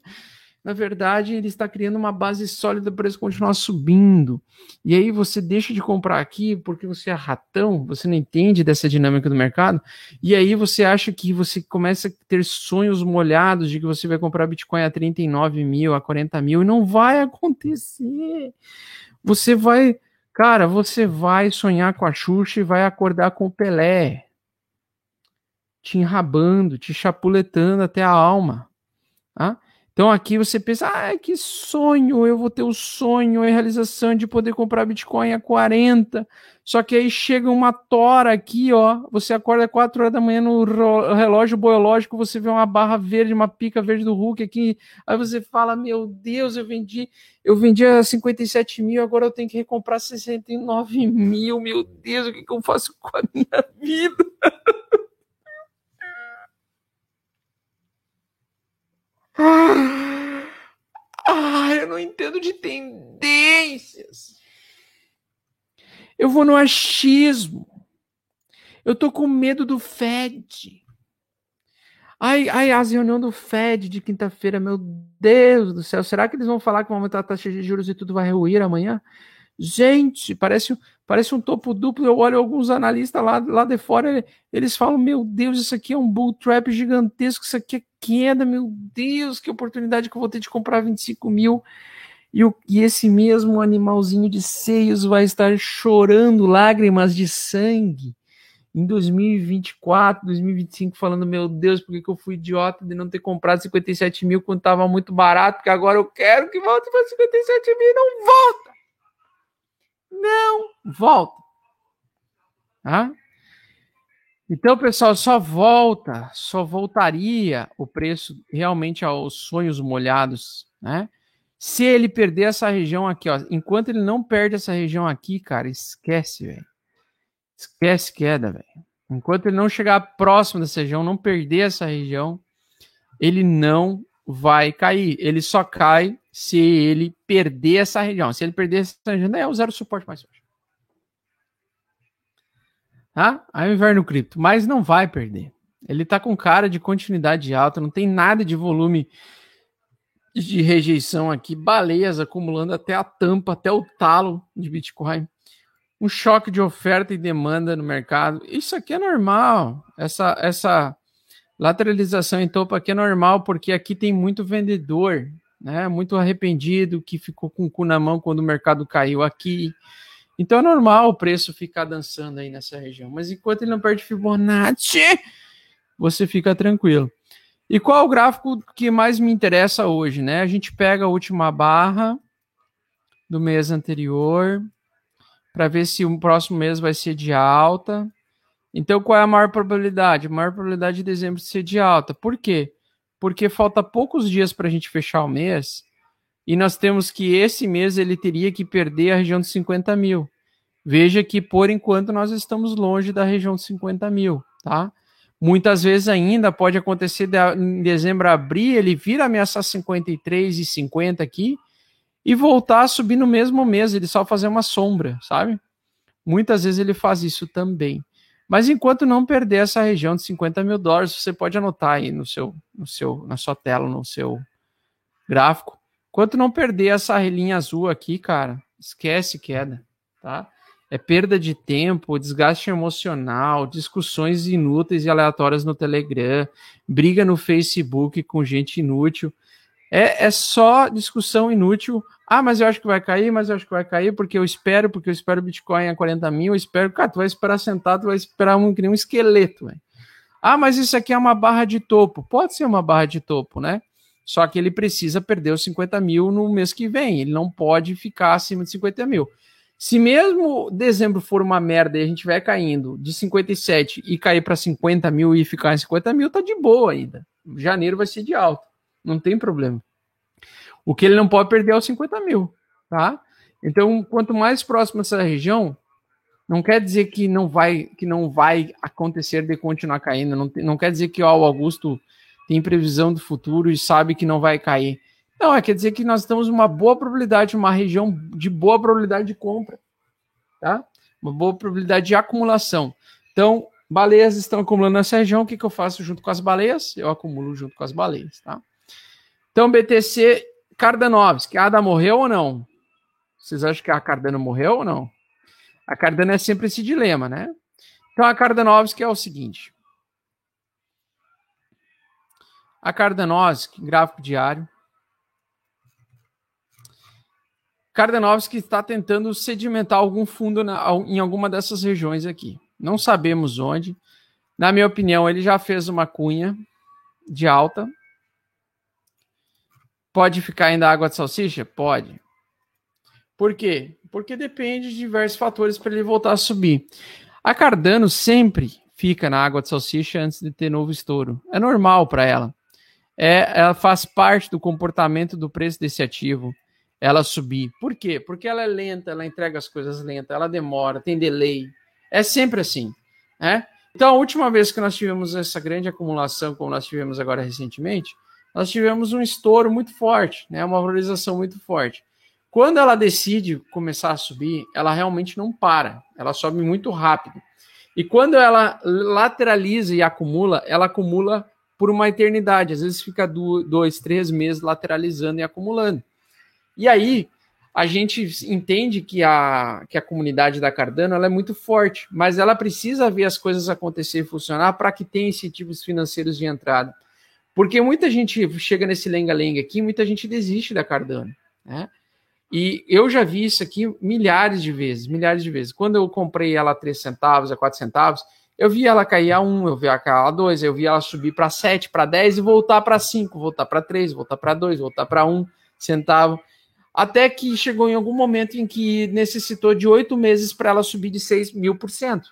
Na verdade, ele está criando uma base sólida para ele continuar subindo. E aí você deixa de comprar aqui porque você é ratão, você não entende dessa dinâmica do mercado. E aí você acha que você começa a ter sonhos molhados de que você vai comprar Bitcoin a 39 mil, a 40 mil, e não vai acontecer. Você vai Cara, você vai sonhar com a Xuxa e vai acordar com o Pelé. Te enrabando, te chapuletando até a alma. Tá? Então aqui você pensa, ah, que sonho, eu vou ter o sonho, a realização de poder comprar Bitcoin a 40. Só que aí chega uma tora aqui, ó, você acorda 4 horas da manhã no relógio biológico, você vê uma barra verde, uma pica verde do Hulk aqui, aí você fala, meu Deus, eu vendi, eu vendi a 57 mil, agora eu tenho que recomprar 69 mil, meu Deus, o que, que eu faço com a minha vida? Ah, eu não entendo de tendências. Eu vou no achismo. Eu tô com medo do Fed. Ai, ai, as reuniões do Fed de quinta-feira, meu Deus do céu. Será que eles vão falar que vão aumentar a taxa de juros e tudo vai ruir amanhã? Gente, parece, parece um topo duplo. Eu olho alguns analistas lá, lá de fora, eles falam: Meu Deus, isso aqui é um bull trap gigantesco, isso aqui é queda, meu Deus, que oportunidade que eu vou ter de comprar 25 mil. E, o, e esse mesmo animalzinho de seios vai estar chorando lágrimas de sangue em 2024, 2025, falando: Meu Deus, por que, que eu fui idiota de não ter comprado 57 mil quando estava muito barato? Porque agora eu quero que volte para 57 mil e não volta não volta. Tá? Então, pessoal, só volta, só voltaria o preço realmente aos sonhos molhados, né? Se ele perder essa região aqui, ó, enquanto ele não perde essa região aqui, cara, esquece, velho. Esquece queda, velho. Enquanto ele não chegar próximo dessa região, não perder essa região, ele não vai cair. Ele só cai se ele perder essa região. Se ele perder essa região, é o zero suporte mais forte. Tá? Aí o inverno cripto, mas não vai perder. Ele tá com cara de continuidade alta, não tem nada de volume de rejeição aqui, baleias acumulando até a tampa, até o talo de Bitcoin. Um choque de oferta e demanda no mercado. Isso aqui é normal. Essa essa lateralização em topo aqui é normal porque aqui tem muito vendedor né? Muito arrependido, que ficou com o cu na mão quando o mercado caiu aqui. Então é normal o preço ficar dançando aí nessa região. Mas enquanto ele não perde Fibonacci, você fica tranquilo. E qual é o gráfico que mais me interessa hoje, né? A gente pega a última barra do mês anterior para ver se o próximo mês vai ser de alta. Então, qual é a maior probabilidade? A maior probabilidade de dezembro ser de alta. Por quê? Porque falta poucos dias para a gente fechar o mês e nós temos que esse mês ele teria que perder a região de 50 mil. Veja que por enquanto nós estamos longe da região de 50 mil, tá? Muitas vezes ainda pode acontecer de, em dezembro abrir, ele vir ameaçar 53 e 50 aqui e voltar a subir no mesmo mês, ele só fazer uma sombra, sabe? Muitas vezes ele faz isso também. Mas enquanto não perder essa região de 50 mil dólares, você pode anotar aí no seu, no seu, na sua tela, no seu gráfico. Enquanto não perder essa linha azul aqui, cara, esquece queda, tá? É perda de tempo, desgaste emocional, discussões inúteis e aleatórias no Telegram, briga no Facebook com gente inútil. É, é só discussão inútil. Ah, mas eu acho que vai cair, mas eu acho que vai cair, porque eu espero, porque eu espero Bitcoin a 40 mil, eu espero. Cara, tu vai esperar sentado, tu vai esperar um, que nem um esqueleto, velho. Ah, mas isso aqui é uma barra de topo. Pode ser uma barra de topo, né? Só que ele precisa perder os 50 mil no mês que vem. Ele não pode ficar acima de 50 mil. Se mesmo dezembro for uma merda e a gente vai caindo de 57 e cair para 50 mil e ficar em 50 mil, tá de boa ainda. Janeiro vai ser de alta. Não tem problema. O que ele não pode perder é os 50 mil, tá? Então, quanto mais próximo dessa região, não quer dizer que não vai que não vai acontecer de continuar caindo. Não, não quer dizer que ó, o Augusto tem previsão do futuro e sabe que não vai cair. Não, é quer dizer que nós temos uma boa probabilidade, uma região de boa probabilidade de compra, tá? Uma boa probabilidade de acumulação. Então, baleias estão acumulando nessa região, o que, que eu faço junto com as baleias? Eu acumulo junto com as baleias, tá? Então, BTC Cardanovski, a Ada morreu ou não? Vocês acham que a Cardano morreu ou não? A Cardano é sempre esse dilema, né? Então, a Cardanovski é o seguinte. A Cardanovski, gráfico diário, Kardanovski está tentando sedimentar algum fundo na, em alguma dessas regiões aqui. Não sabemos onde. Na minha opinião, ele já fez uma cunha de alta. Pode ficar ainda água de salsicha? Pode. Por quê? Porque depende de diversos fatores para ele voltar a subir. A Cardano sempre fica na água de salsicha antes de ter novo estouro. É normal para ela. É, ela faz parte do comportamento do preço desse ativo ela subir. Por quê? Porque ela é lenta, ela entrega as coisas lenta, ela demora, tem delay. É sempre assim, né? Então, a última vez que nós tivemos essa grande acumulação, como nós tivemos agora recentemente, nós tivemos um estouro muito forte, né? Uma valorização muito forte. Quando ela decide começar a subir, ela realmente não para, ela sobe muito rápido. E quando ela lateraliza e acumula, ela acumula por uma eternidade, às vezes fica dois, três meses lateralizando e acumulando. E aí a gente entende que a, que a comunidade da Cardano ela é muito forte, mas ela precisa ver as coisas acontecer e funcionar para que tenha incentivos financeiros de entrada. Porque muita gente chega nesse lenga-lenga aqui, muita gente desiste da Cardano, né? E eu já vi isso aqui milhares de vezes, milhares de vezes. Quando eu comprei ela a 3 centavos, a 4 centavos, eu vi ela cair a 1, eu vi ela cair a 2, eu vi ela subir para 7, para 10 e voltar para 5, voltar para 3, voltar para 2, voltar para 1 centavo. Até que chegou em algum momento em que necessitou de oito meses para ela subir de 6 mil por cento.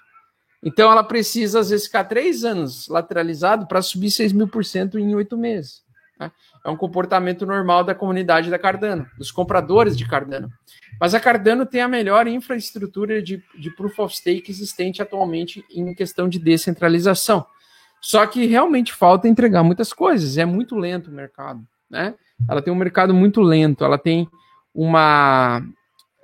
Então ela precisa, às vezes, ficar três anos lateralizado para subir 6 mil por cento em oito meses. Né? É um comportamento normal da comunidade da Cardano, dos compradores de Cardano. Mas a Cardano tem a melhor infraestrutura de, de proof of stake existente atualmente em questão de descentralização. Só que realmente falta entregar muitas coisas, é muito lento o mercado. Né? Ela tem um mercado muito lento, ela tem uma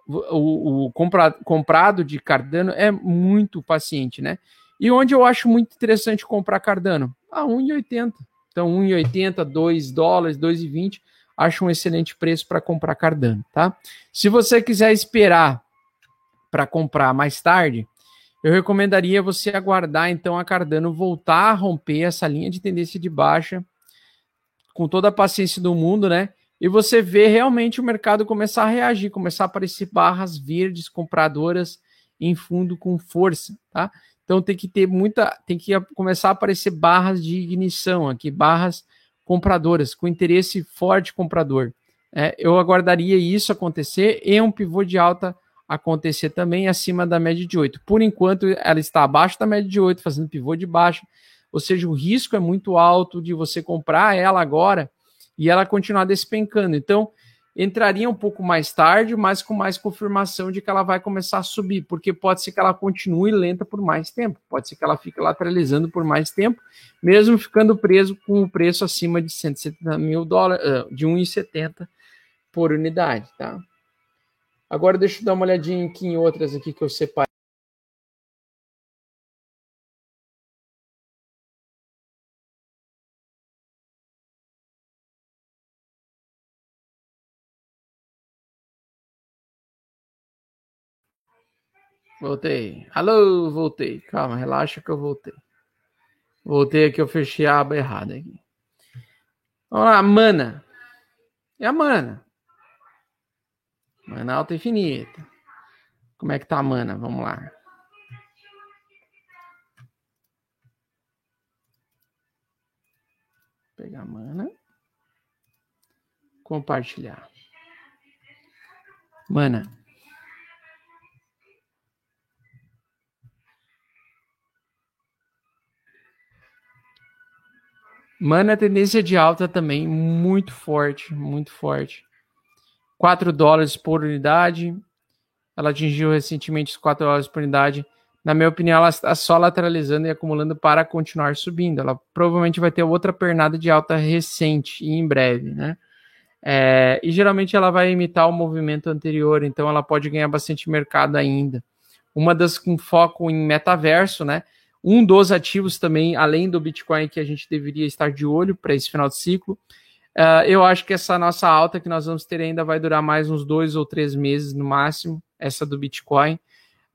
o, o compra, comprado de Cardano é muito paciente, né? E onde eu acho muito interessante comprar Cardano? A 1,80. Então, 1,80, 2 dólares, 2,20, acho um excelente preço para comprar Cardano, tá? Se você quiser esperar para comprar mais tarde, eu recomendaria você aguardar então a Cardano voltar a romper essa linha de tendência de baixa com toda a paciência do mundo, né? E você vê realmente o mercado começar a reagir, começar a aparecer barras verdes compradoras em fundo com força, tá? Então tem que ter muita, tem que começar a aparecer barras de ignição aqui, barras compradoras com interesse forte comprador. É, eu aguardaria isso acontecer e um pivô de alta acontecer também acima da média de 8. Por enquanto, ela está abaixo da média de 8, fazendo pivô de baixo, ou seja, o risco é muito alto de você comprar ela agora e ela continuar despencando. Então, entraria um pouco mais tarde, mas com mais confirmação de que ela vai começar a subir, porque pode ser que ela continue lenta por mais tempo, pode ser que ela fique lateralizando por mais tempo, mesmo ficando preso com o preço acima de 170 mil dólares, ah, de 1,70 por unidade, tá? Agora deixa eu dar uma olhadinha aqui em outras aqui que eu separei. Voltei. Alô, voltei. Calma, relaxa que eu voltei. Voltei aqui, eu fechei a aba errada aqui. Vamos lá, mana. É a mana. Mana alta infinita. Como é que tá a mana? Vamos lá. Pegar a mana. Compartilhar. Mana. Mano, a tendência de alta também muito forte, muito forte. 4 dólares por unidade. Ela atingiu recentemente os 4 dólares por unidade. Na minha opinião, ela está só lateralizando e acumulando para continuar subindo. Ela provavelmente vai ter outra pernada de alta recente e em breve, né? É, e geralmente ela vai imitar o movimento anterior, então ela pode ganhar bastante mercado ainda. Uma das com foco em metaverso, né? Um dos ativos também, além do Bitcoin, que a gente deveria estar de olho para esse final de ciclo. Uh, eu acho que essa nossa alta que nós vamos ter ainda vai durar mais uns dois ou três meses no máximo, essa do Bitcoin.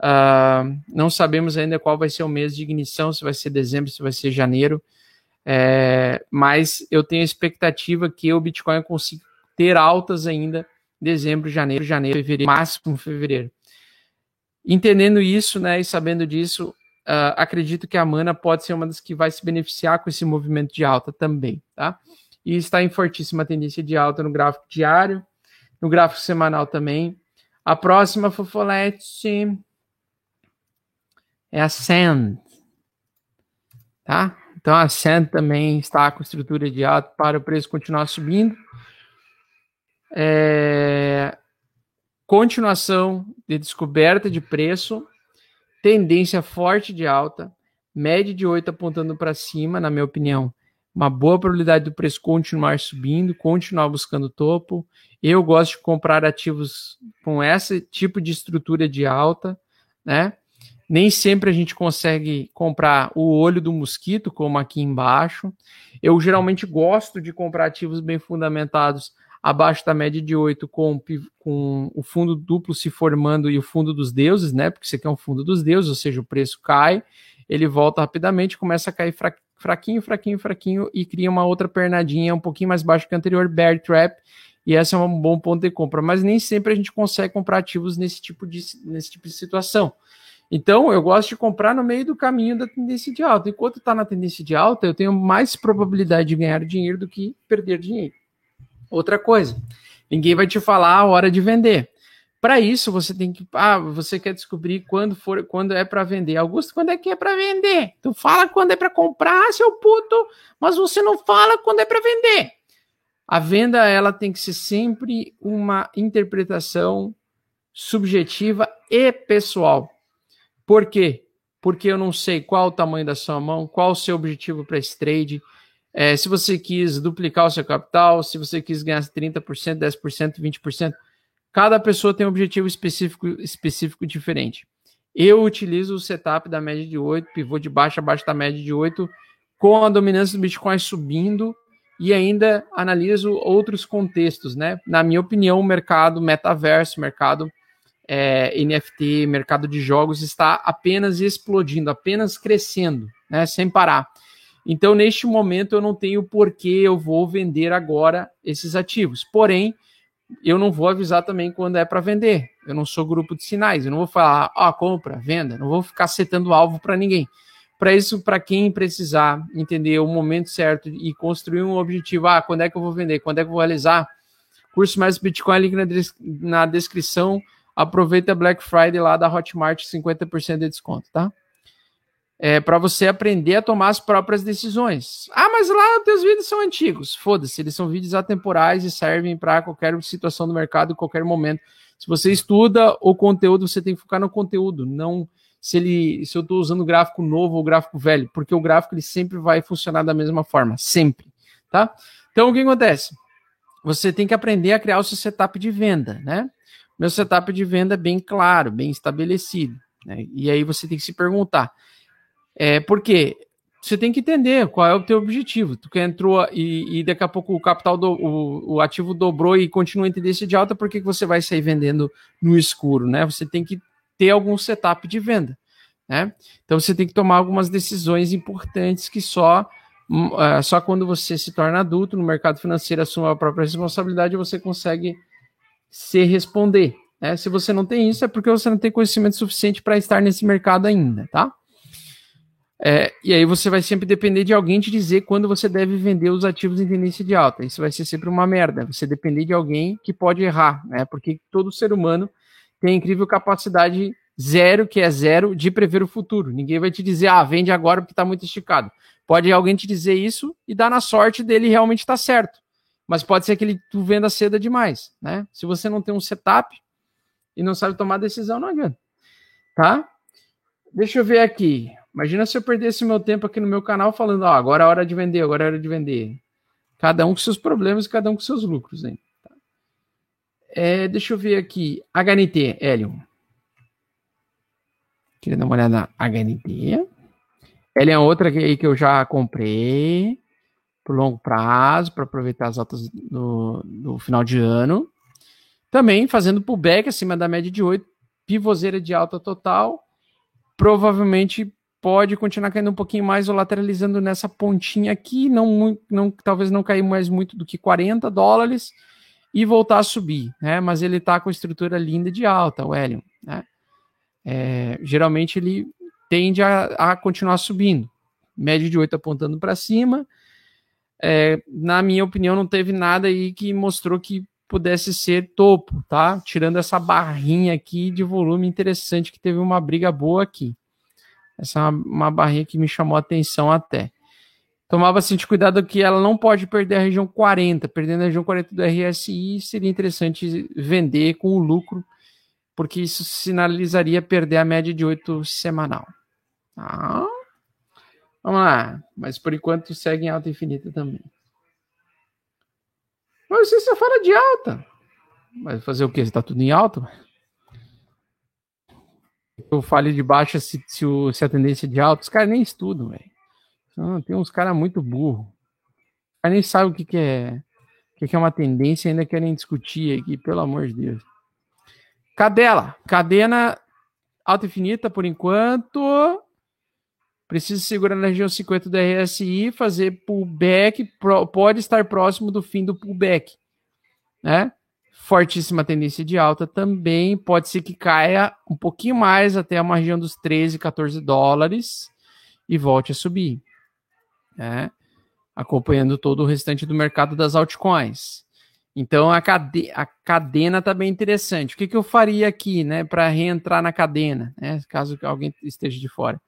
Uh, não sabemos ainda qual vai ser o mês de ignição, se vai ser dezembro, se vai ser janeiro. É, mas eu tenho a expectativa que o Bitcoin consiga ter altas ainda dezembro, janeiro, janeiro, fevereiro, máximo fevereiro. Entendendo isso, né, e sabendo disso, uh, acredito que a Mana pode ser uma das que vai se beneficiar com esse movimento de alta também, tá? E está em fortíssima tendência de alta no gráfico diário, no gráfico semanal também. A próxima fofolete é a Sand, tá? Então a Sand também está com estrutura de alta para o preço continuar subindo. É... Continuação de descoberta de preço tendência forte de alta, média de 8 apontando para cima, na minha opinião. Uma boa probabilidade do preço continuar subindo, continuar buscando topo. Eu gosto de comprar ativos com esse tipo de estrutura de alta, né? Nem sempre a gente consegue comprar o olho do mosquito, como aqui embaixo. Eu geralmente gosto de comprar ativos bem fundamentados abaixo da média de 8, com, com o fundo duplo se formando e o fundo dos deuses, né? Porque você quer um fundo dos deuses, ou seja, o preço cai, ele volta rapidamente, começa a cair fraquinho, fraquinho, fraquinho e cria uma outra pernadinha um pouquinho mais baixo que a anterior, bear trap, e esse é um bom ponto de compra. Mas nem sempre a gente consegue comprar ativos nesse tipo de, nesse tipo de situação. Então, eu gosto de comprar no meio do caminho da tendência de alta. Enquanto está na tendência de alta, eu tenho mais probabilidade de ganhar dinheiro do que perder dinheiro. Outra coisa, ninguém vai te falar a hora de vender. Para isso, você tem que. Ah, você quer descobrir quando for, quando é para vender. Augusto, quando é que é para vender? Tu fala quando é para comprar, seu puto, mas você não fala quando é para vender. A venda ela tem que ser sempre uma interpretação subjetiva e pessoal. Por quê? Porque eu não sei qual o tamanho da sua mão, qual o seu objetivo para esse trade, é, se você quis duplicar o seu capital, se você quis ganhar 30%, 10%, 20%, cada pessoa tem um objetivo específico, específico diferente. Eu utilizo o setup da média de 8, pivô de baixo abaixo da média de 8, com a dominância do Bitcoin subindo e ainda analiso outros contextos, né? Na minha opinião, o mercado metaverso, mercado é, NFT, mercado de jogos está apenas explodindo, apenas crescendo, né? Sem parar. Então, neste momento, eu não tenho por que eu vou vender agora esses ativos. Porém, eu não vou avisar também quando é para vender. Eu não sou grupo de sinais, eu não vou falar, ó, compra, venda, não vou ficar setando alvo para ninguém. Para isso, para quem precisar entender o momento certo e construir um objetivo, ah, quando é que eu vou vender, quando é que eu vou realizar, curso mais Bitcoin, link na, na descrição. Aproveita Black Friday lá da Hotmart, 50% de desconto, tá? É para você aprender a tomar as próprias decisões. Ah, mas lá os teus vídeos são antigos. Foda-se, eles são vídeos atemporais e servem para qualquer situação do mercado, qualquer momento. Se você estuda o conteúdo, você tem que focar no conteúdo, não se ele se eu estou usando gráfico novo ou gráfico velho, porque o gráfico ele sempre vai funcionar da mesma forma, sempre, tá? Então o que acontece? Você tem que aprender a criar o seu setup de venda, né? Meu setup de venda é bem claro, bem estabelecido, né? E aí você tem que se perguntar, é por quê? Você tem que entender qual é o teu objetivo. Tu que entrou e, e daqui a pouco o capital do o, o ativo dobrou e continua em tendência de alta, por que, que você vai sair vendendo no escuro, né? Você tem que ter algum setup de venda. Né? Então você tem que tomar algumas decisões importantes que só uh, só quando você se torna adulto no mercado financeiro assume a própria responsabilidade você consegue se responder. Né? Se você não tem isso é porque você não tem conhecimento suficiente para estar nesse mercado ainda, tá? É, e aí você vai sempre depender de alguém te dizer quando você deve vender os ativos em tendência de alta. Isso vai ser sempre uma merda. Você depender de alguém que pode errar, né? Porque todo ser humano tem incrível capacidade zero, que é zero, de prever o futuro. Ninguém vai te dizer, ah, vende agora porque está muito esticado. Pode alguém te dizer isso e dar na sorte dele realmente estar tá certo. Mas pode ser que ele tu venda cedo demais, né? Se você não tem um setup e não sabe tomar decisão, não adianta. Tá? Deixa eu ver aqui. Imagina se eu perdesse meu tempo aqui no meu canal falando, ó, oh, agora é hora de vender, agora é hora de vender. Cada um com seus problemas e cada um com seus lucros, hein? É, deixa eu ver aqui. HNT, Helium. Queria dar uma olhada na HNT. Helium é outra que, que eu já comprei por longo prazo, para aproveitar as altas no, no, final de ano. Também fazendo pullback acima da média de 8, pivoseira de alta total. Provavelmente pode continuar caindo um pouquinho mais ou lateralizando nessa pontinha aqui, não, não talvez não cair mais muito do que 40 dólares e voltar a subir, né? Mas ele está com estrutura linda de alta, o Helium, né? É, geralmente ele tende a, a, continuar subindo, média de 8 apontando para cima. É, na minha opinião, não teve nada aí que mostrou que pudesse ser topo, tá? Tirando essa barrinha aqui de volume interessante que teve uma briga boa aqui. Essa é uma, uma barrinha que me chamou a atenção até tomava bastante cuidado que ela não pode perder a região 40. Perdendo a região 40 do RSI, seria interessante vender com o lucro, porque isso sinalizaria perder a média de 8 semanal. Tá? Vamos lá. Mas por enquanto segue em alta infinita também. Mas você só fala de alta. Mas fazer o quê? Você tá tudo em alta? Eu fale de baixa se, se, se a tendência é de alta. Os caras nem estudam, velho. Não, tem uns caras muito burros. Mas nem sabe o que, que é o que, é uma tendência ainda querem discutir aqui, pelo amor de Deus. Cadela, cadena alta infinita por enquanto. Precisa segurar na região 50 do RSI, fazer pullback, pode estar próximo do fim do pullback, né? Fortíssima tendência de alta também, pode ser que caia um pouquinho mais até uma região dos 13, 14 dólares e volte a subir né? acompanhando todo o restante do mercado das altcoins. Então a, cade a cadena está bem interessante. O que, que eu faria aqui, né, para reentrar na cadena, né, caso alguém esteja de fora?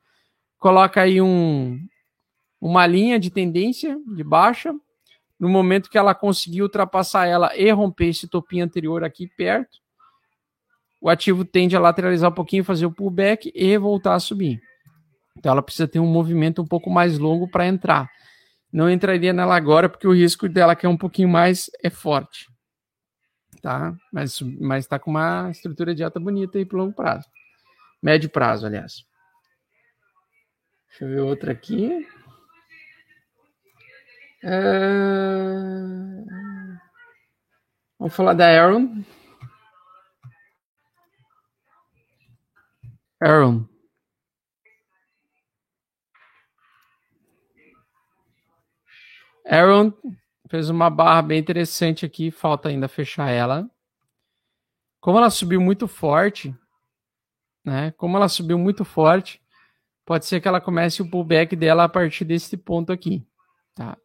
Coloca aí um, uma linha de tendência de baixa. No momento que ela conseguir ultrapassar ela e romper esse topinho anterior aqui perto, o ativo tende a lateralizar um pouquinho, fazer o pullback e voltar a subir. Então ela precisa ter um movimento um pouco mais longo para entrar. Não entraria nela agora porque o risco dela que é um pouquinho mais é forte. Tá? Mas mas está com uma estrutura de alta bonita aí para longo prazo. Médio prazo, aliás. Deixa eu ver outra aqui. Vamos falar da Aaron. Aaron. Aaron fez uma barra bem interessante aqui, falta ainda fechar ela. como ela subiu muito forte, né? Como ela subiu muito forte, pode ser que ela comece o pullback dela a partir desse ponto aqui, tá?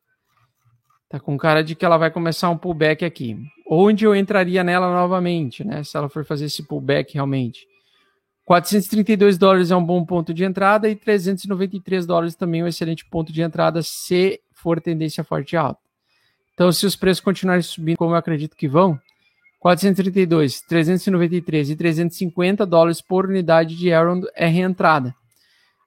Tá com cara de que ela vai começar um pullback aqui. Onde eu entraria nela novamente, né? Se ela for fazer esse pullback realmente. 432 dólares é um bom ponto de entrada e 393 dólares também é um excelente ponto de entrada se for tendência forte alta. Então, se os preços continuarem subindo como eu acredito que vão, 432, 393 e 350 dólares por unidade de Aaron é reentrada.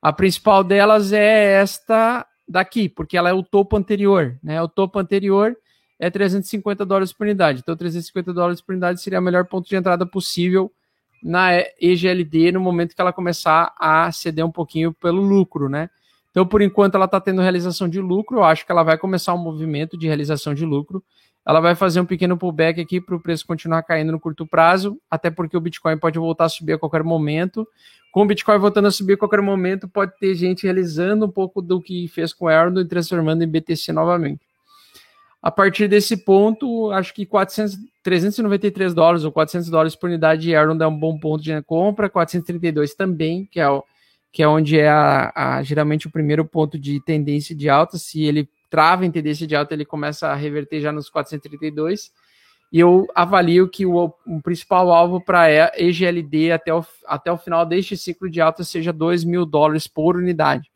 A principal delas é esta daqui, porque ela é o topo anterior, né? O topo anterior é 350 dólares por unidade. Então, 350 dólares por unidade seria o melhor ponto de entrada possível na EGLD no momento que ela começar a ceder um pouquinho pelo lucro, né? Então, por enquanto, ela está tendo realização de lucro. Eu acho que ela vai começar um movimento de realização de lucro. Ela vai fazer um pequeno pullback aqui para o preço continuar caindo no curto prazo, até porque o Bitcoin pode voltar a subir a qualquer momento com o Bitcoin voltando a subir a qualquer momento, pode ter gente realizando um pouco do que fez com o Erdo e transformando em BTC novamente. A partir desse ponto, acho que 400, 393 dólares ou 400 dólares por unidade de Erdo é um bom ponto de compra, 432 também, que é, o, que é onde é a, a, geralmente o primeiro ponto de tendência de alta. Se ele trava em tendência de alta, ele começa a reverter já nos 432 e eu avalio que o, o principal alvo para EGLD até o, até o final deste ciclo de alta seja 2 mil dólares por unidade.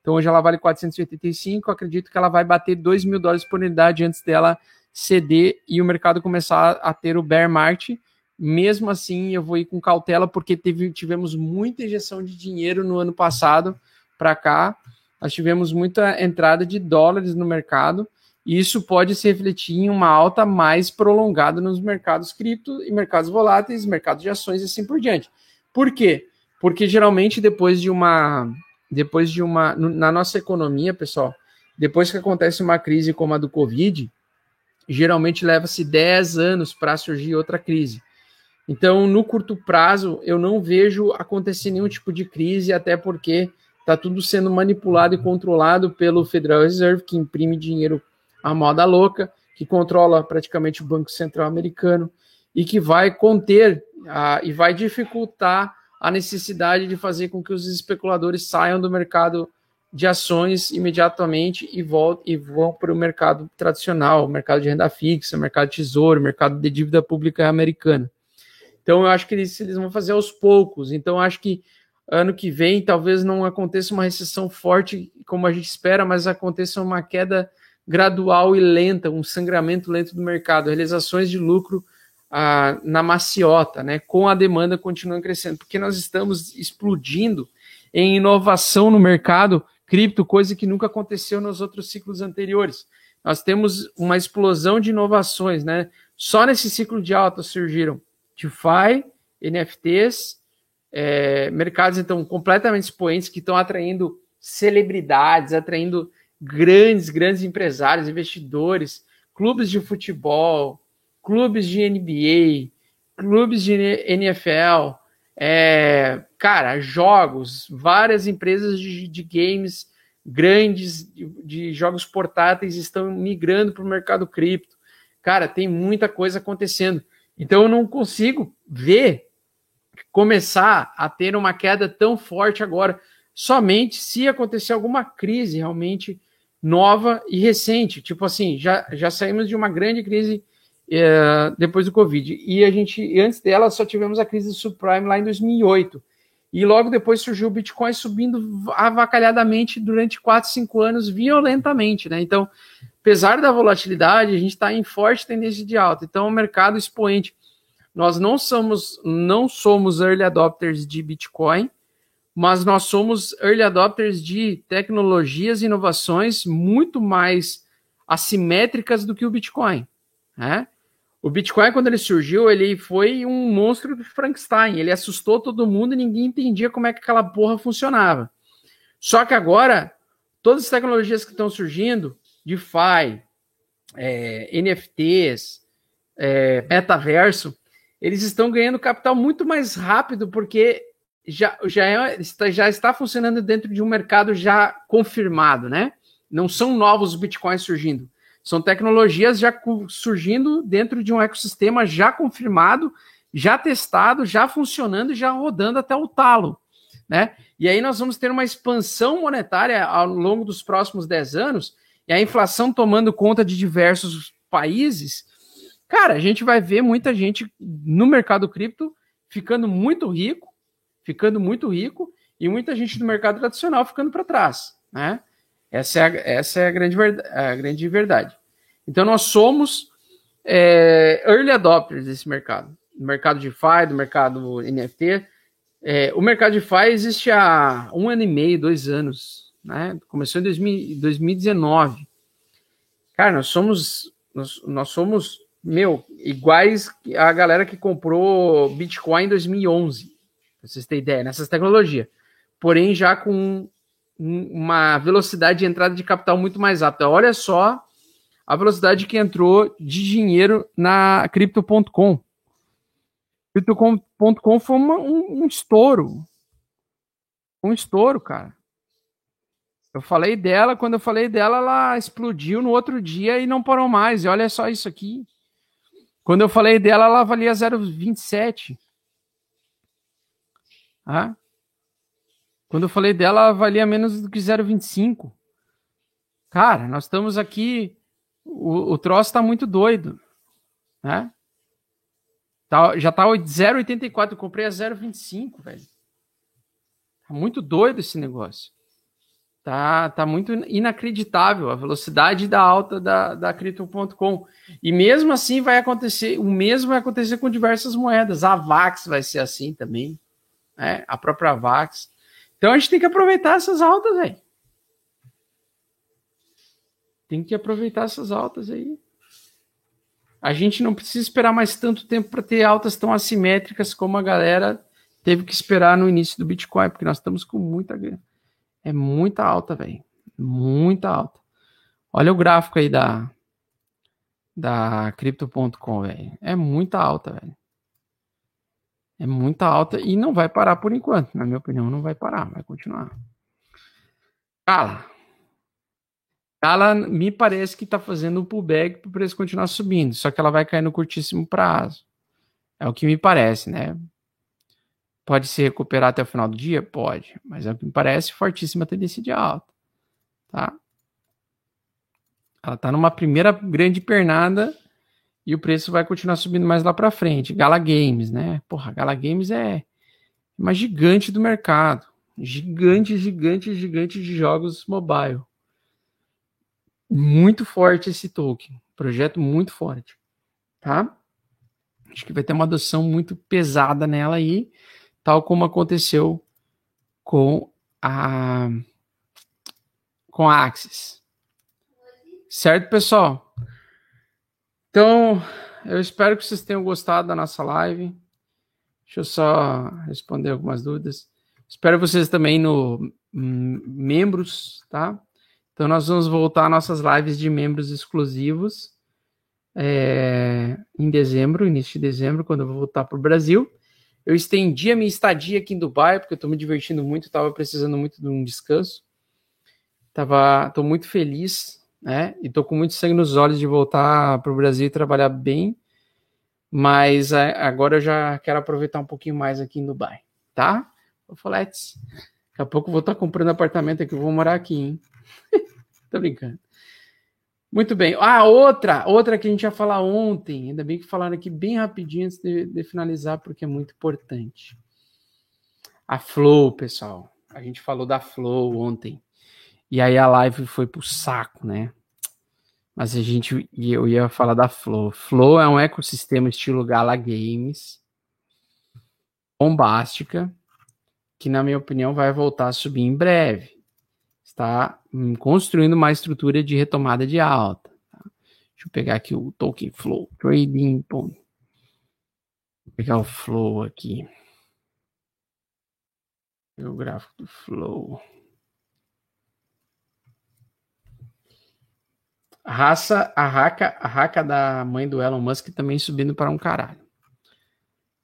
Então hoje ela vale 485, acredito que ela vai bater 2 mil dólares por unidade antes dela ceder e o mercado começar a ter o bear market. Mesmo assim, eu vou ir com cautela porque teve, tivemos muita injeção de dinheiro no ano passado para cá. Nós tivemos muita entrada de dólares no mercado isso pode se refletir em uma alta mais prolongada nos mercados cripto e mercados voláteis, mercados de ações e assim por diante. Por quê? Porque geralmente depois de uma depois de uma na nossa economia, pessoal, depois que acontece uma crise como a do Covid, geralmente leva-se 10 anos para surgir outra crise. Então, no curto prazo, eu não vejo acontecer nenhum tipo de crise, até porque está tudo sendo manipulado e controlado pelo Federal Reserve, que imprime dinheiro a moda louca, que controla praticamente o Banco Central americano e que vai conter a, e vai dificultar a necessidade de fazer com que os especuladores saiam do mercado de ações imediatamente e, voltem, e vão para o mercado tradicional, o mercado de renda fixa, mercado de tesouro, mercado de dívida pública americana. Então, eu acho que eles, eles vão fazer aos poucos. Então, eu acho que ano que vem talvez não aconteça uma recessão forte como a gente espera, mas aconteça uma queda gradual e lenta, um sangramento lento do mercado, realizações de lucro ah, na maciota, né, com a demanda continuando crescendo, porque nós estamos explodindo em inovação no mercado cripto, coisa que nunca aconteceu nos outros ciclos anteriores. Nós temos uma explosão de inovações, né? Só nesse ciclo de alta surgiram DeFi, NFTs, é, mercados então completamente expoentes que estão atraindo celebridades, atraindo grandes, grandes empresários, investidores, clubes de futebol, clubes de NBA, clubes de NFL, é, cara, jogos, várias empresas de, de games grandes, de, de, jogos portáteis estão migrando para o mercado cripto. Cara, tem muita coisa acontecendo. Então eu não consigo ver começar a ter uma queda tão forte agora, somente se acontecer alguma crise realmente nova e recente. Tipo assim, já, já saímos de uma grande crise é, depois do Covid. E a gente, antes dela, só tivemos a crise do subprime lá em 2008. E logo depois surgiu o Bitcoin subindo avacalhadamente durante 4, 5 anos, violentamente. Né? Então, apesar da volatilidade, a gente está em forte tendência de alta. Então, o mercado expoente. Nós não somos, não somos early adopters de Bitcoin, mas nós somos early adopters de tecnologias e inovações muito mais assimétricas do que o Bitcoin. Né? O Bitcoin, quando ele surgiu, ele foi um monstro de Frankenstein. Ele assustou todo mundo e ninguém entendia como é que aquela porra funcionava. Só que agora, todas as tecnologias que estão surgindo, DeFi, é, NFTs, é, metaverso, eles estão ganhando capital muito mais rápido porque já, já, é, está, já está funcionando dentro de um mercado já confirmado, né? Não são novos bitcoins surgindo. São tecnologias já surgindo dentro de um ecossistema já confirmado já testado, já funcionando, já rodando até o talo, né? E aí nós vamos ter uma expansão monetária ao longo dos próximos 10 anos, e a inflação tomando conta de diversos países. Cara, a gente vai ver muita gente no mercado cripto ficando muito rico, ficando muito rico, e muita gente do mercado tradicional ficando para trás, né? Essa é a, essa é a, grande, a grande verdade. Então, nós somos é, early adopters desse mercado. Do mercado de DeFi, do mercado NFT. É, o mercado de DeFi existe há um ano e meio, dois anos. Né? Começou em 2000, 2019. Cara, nós somos, nós, nós somos, meu, iguais a galera que comprou Bitcoin em 2011. Pra vocês terem ideia, nessas tecnologias. Porém, já com uma velocidade de entrada de capital muito mais rápida. Olha só a velocidade que entrou de dinheiro na Crypto.com. Crypto.com foi uma, um, um estouro. Um estouro, cara. Eu falei dela, quando eu falei dela, ela explodiu no outro dia e não parou mais. E olha só isso aqui. Quando eu falei dela, ela valia 0,27. Ah? Quando eu falei dela, ela valia menos do que 0,25. Cara, nós estamos aqui o, o troço tá muito doido, né? Tá, já tá 0,84, eu comprei a 0,25, velho. Tá muito doido esse negócio. Tá, tá muito inacreditável a velocidade da alta da, da Crypto.com. E mesmo assim vai acontecer, o mesmo vai acontecer com diversas moedas. A VAX vai ser assim também, né? A própria VAX. Então a gente tem que aproveitar essas altas, velho. Tem que aproveitar essas altas aí. A gente não precisa esperar mais tanto tempo para ter altas tão assimétricas como a galera teve que esperar no início do Bitcoin, porque nós estamos com muita é muita alta, velho. Muita alta. Olha o gráfico aí da da crypto.com, velho. É muita alta, velho. É muita alta e não vai parar por enquanto, na minha opinião, não vai parar, vai continuar. Cala. Ela me parece que está fazendo um pullback para o preço continuar subindo, só que ela vai cair no curtíssimo prazo. É o que me parece, né? Pode se recuperar até o final do dia? Pode, mas é o que me parece fortíssima tendência de alta, tá? Ela está numa primeira grande pernada e o preço vai continuar subindo mais lá para frente. Gala Games, né? Porra, Gala Games é uma gigante do mercado. Gigante, gigante, gigante de jogos mobile muito forte esse token, projeto muito forte, tá? Acho que vai ter uma adoção muito pesada nela aí, tal como aconteceu com a com a Axis. Certo, pessoal? Então, eu espero que vocês tenham gostado da nossa live. Deixa eu só responder algumas dúvidas. Espero vocês também no hum, membros, tá? Então, nós vamos voltar nossas lives de membros exclusivos é, em dezembro, início de dezembro, quando eu vou voltar para o Brasil. Eu estendi a minha estadia aqui em Dubai, porque eu estou me divertindo muito, estava precisando muito de um descanso. Tava, estou muito feliz, né? E estou com muito sangue nos olhos de voltar para o Brasil e trabalhar bem. Mas agora eu já quero aproveitar um pouquinho mais aqui em Dubai, tá? Ô, Foletes, daqui a pouco eu vou estar comprando apartamento aqui, eu vou morar aqui, hein? Tô brincando. Muito bem. Ah, outra, outra que a gente ia falar ontem, ainda bem que falaram aqui bem rapidinho antes de, de finalizar, porque é muito importante. A Flow, pessoal. A gente falou da Flow ontem. E aí a live foi pro saco, né? Mas a gente, eu ia falar da Flow. Flow é um ecossistema estilo Gala Games, bombástica, que na minha opinião vai voltar a subir em breve está hum, construindo uma estrutura de retomada de alta. Tá? Deixa eu pegar aqui o token flow, trading, Vou pegar o flow aqui. O gráfico do flow. A raça, a raca, a raca da mãe do Elon Musk também subindo para um caralho.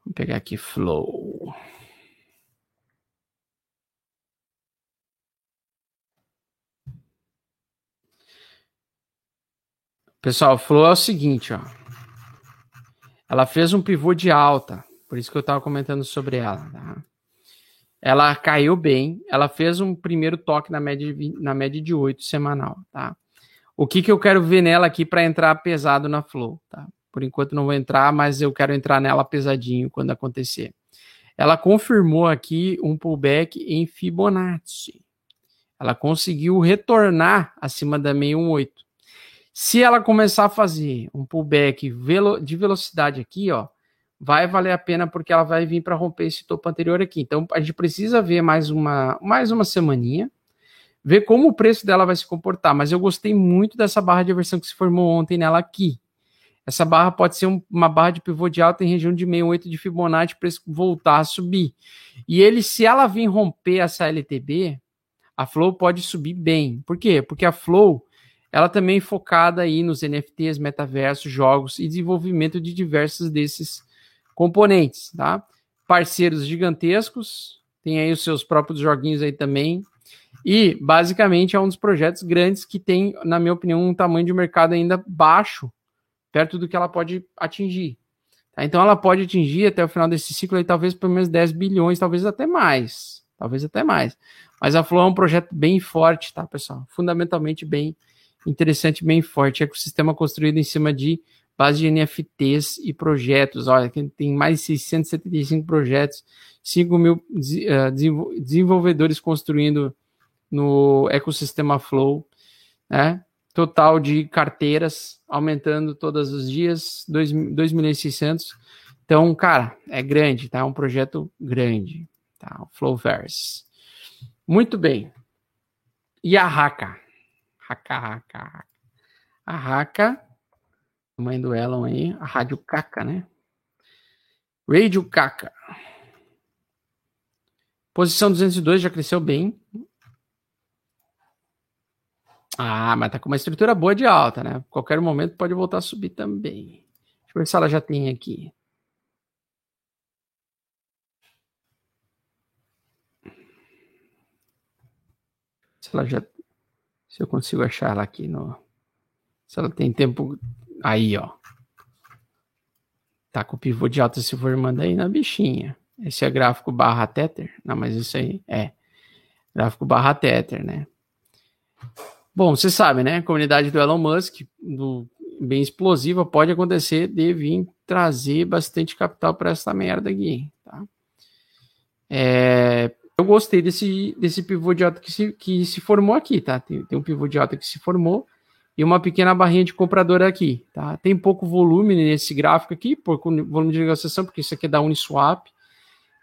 Vou pegar aqui flow. Pessoal, flow é o seguinte, ó. Ela fez um pivô de alta, Por isso que eu estava comentando sobre ela. Tá? Ela caiu bem, ela fez um primeiro toque na média de, na média de 8 semanal, tá? O que, que eu quero ver nela aqui para entrar pesado na Flow, tá? Por enquanto não vou entrar, mas eu quero entrar nela pesadinho quando acontecer. Ela confirmou aqui um pullback em Fibonacci. Ela conseguiu retornar acima da 618. Se ela começar a fazer um pullback de velocidade aqui, ó, vai valer a pena porque ela vai vir para romper esse topo anterior aqui. Então a gente precisa ver mais uma mais uma semaninha, ver como o preço dela vai se comportar. Mas eu gostei muito dessa barra de aversão que se formou ontem nela aqui. Essa barra pode ser um, uma barra de pivô de alta em região de 68 de Fibonacci para voltar a subir. E ele, se ela vir romper essa LTB, a Flow pode subir bem. Por quê? Porque a Flow ela também é focada aí nos NFTs, metaversos, jogos e desenvolvimento de diversos desses componentes, tá? Parceiros gigantescos, tem aí os seus próprios joguinhos aí também. E basicamente é um dos projetos grandes que tem, na minha opinião, um tamanho de mercado ainda baixo, perto do que ela pode atingir. Tá? Então ela pode atingir até o final desse ciclo aí, talvez pelo menos 10 bilhões, talvez até mais. Talvez até mais. Mas a Flow é um projeto bem forte, tá, pessoal? Fundamentalmente bem interessante, bem forte. Ecossistema construído em cima de base de NFTs e projetos. Olha, tem mais de 675 projetos, 5 mil eh, desenvolvedores construindo no ecossistema Flow, né? Total de carteiras aumentando todos os dias, 2.600. Então, cara, é grande, tá? É um projeto grande, tá? O Flowverse. Muito bem. E a Haka? Haka, Haka, Haka. A Haka mãe do Elon aí, a Rádio Caca, né? Radio Caca. Posição 202 já cresceu bem. Ah, mas tá com uma estrutura boa de alta, né? Qualquer momento pode voltar a subir também. Deixa eu ver se ela já tem aqui. Se ela já. Se eu consigo achar ela aqui no. Se ela tem tempo Aí, ó. Tá com o pivô de alta se formando aí na bichinha. Esse é gráfico barra tether? Não, mas isso aí é. Gráfico barra tether, né? Bom, você sabe, né? A comunidade do Elon Musk, do, bem explosiva, pode acontecer de vir trazer bastante capital para essa merda aqui, tá? É, eu gostei desse, desse pivô de alta que se, que se formou aqui, tá? Tem, tem um pivô de alta que se formou e uma pequena barrinha de comprador aqui, tá? Tem pouco volume nesse gráfico aqui, pouco volume de negociação, porque isso aqui é da Uniswap.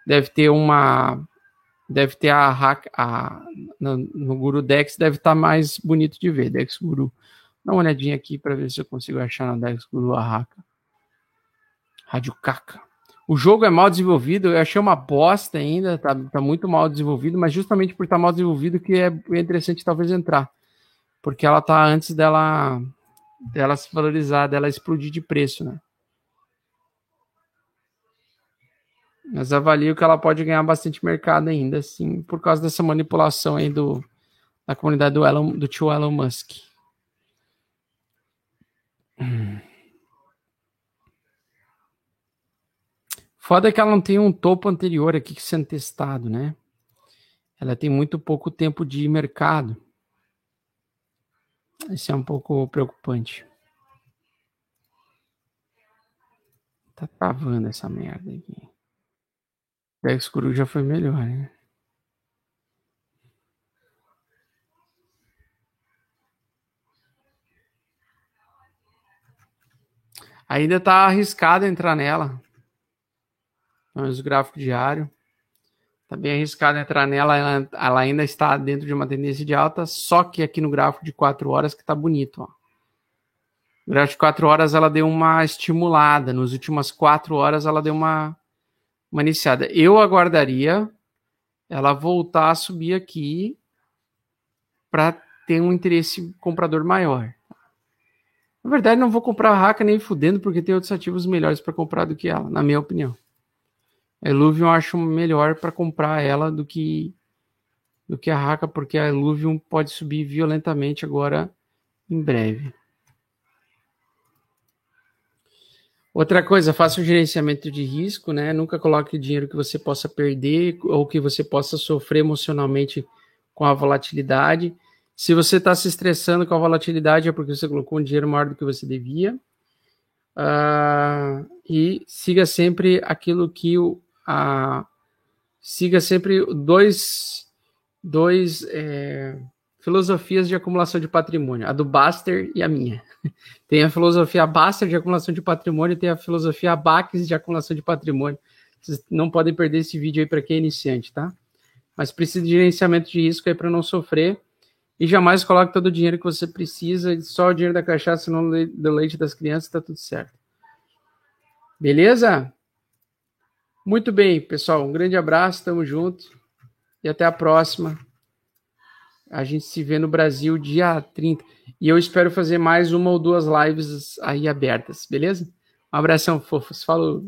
Deve ter uma deve ter a hack a, no, no Guru Dex deve estar tá mais bonito de ver, Dex Guru. Dá uma olhadinha aqui para ver se eu consigo achar na Dex Guru a Haka. Rádio Caca. O jogo é mal desenvolvido, eu achei uma bosta ainda, tá, tá muito mal desenvolvido, mas justamente por estar tá mal desenvolvido que é, interessante talvez entrar porque ela tá antes dela dela se valorizar, dela explodir de preço, né? Mas avalio que ela pode ganhar bastante mercado ainda, assim, por causa dessa manipulação aí do, da comunidade do, Elon, do tio Elon Musk. Foda é que ela não tem um topo anterior aqui sendo testado, né? Ela tem muito pouco tempo de mercado. Isso é um pouco preocupante. Tá travando essa merda aqui. Dex Guru já foi melhor, né? Ainda tá arriscado entrar nela. Vamos o gráfico diário. Tá bem arriscado entrar nela, ela, ela, ainda está dentro de uma tendência de alta, só que aqui no gráfico de 4 horas que tá bonito, ó. No gráfico de 4 horas ela deu uma estimulada, nos últimas 4 horas ela deu uma, uma iniciada. Eu aguardaria ela voltar a subir aqui para ter um interesse comprador maior. Na verdade, não vou comprar a Raka nem fudendo, porque tem outros ativos melhores para comprar do que ela, na minha opinião. A Illuvium eu acho melhor para comprar ela do que do que a Raka, porque a Illuvium pode subir violentamente agora em breve. Outra coisa, faça o gerenciamento de risco, né? Nunca coloque dinheiro que você possa perder ou que você possa sofrer emocionalmente com a volatilidade. Se você está se estressando com a volatilidade, é porque você colocou um dinheiro maior do que você devia. Uh, e siga sempre aquilo que o. Siga sempre dois, dois é, filosofias de acumulação de patrimônio, a do Baster e a minha. Tem a filosofia Baster de acumulação de patrimônio tem a filosofia Bax de acumulação de patrimônio. Vocês não podem perder esse vídeo aí para quem é iniciante, tá? Mas precisa de gerenciamento de risco aí para não sofrer. E jamais coloque todo o dinheiro que você precisa, só o dinheiro da cachaça, não do leite das crianças, tá tudo certo. Beleza? Muito bem, pessoal. Um grande abraço, tamo junto. E até a próxima. A gente se vê no Brasil dia 30. E eu espero fazer mais uma ou duas lives aí abertas, beleza? Um abração, fofos. Falou.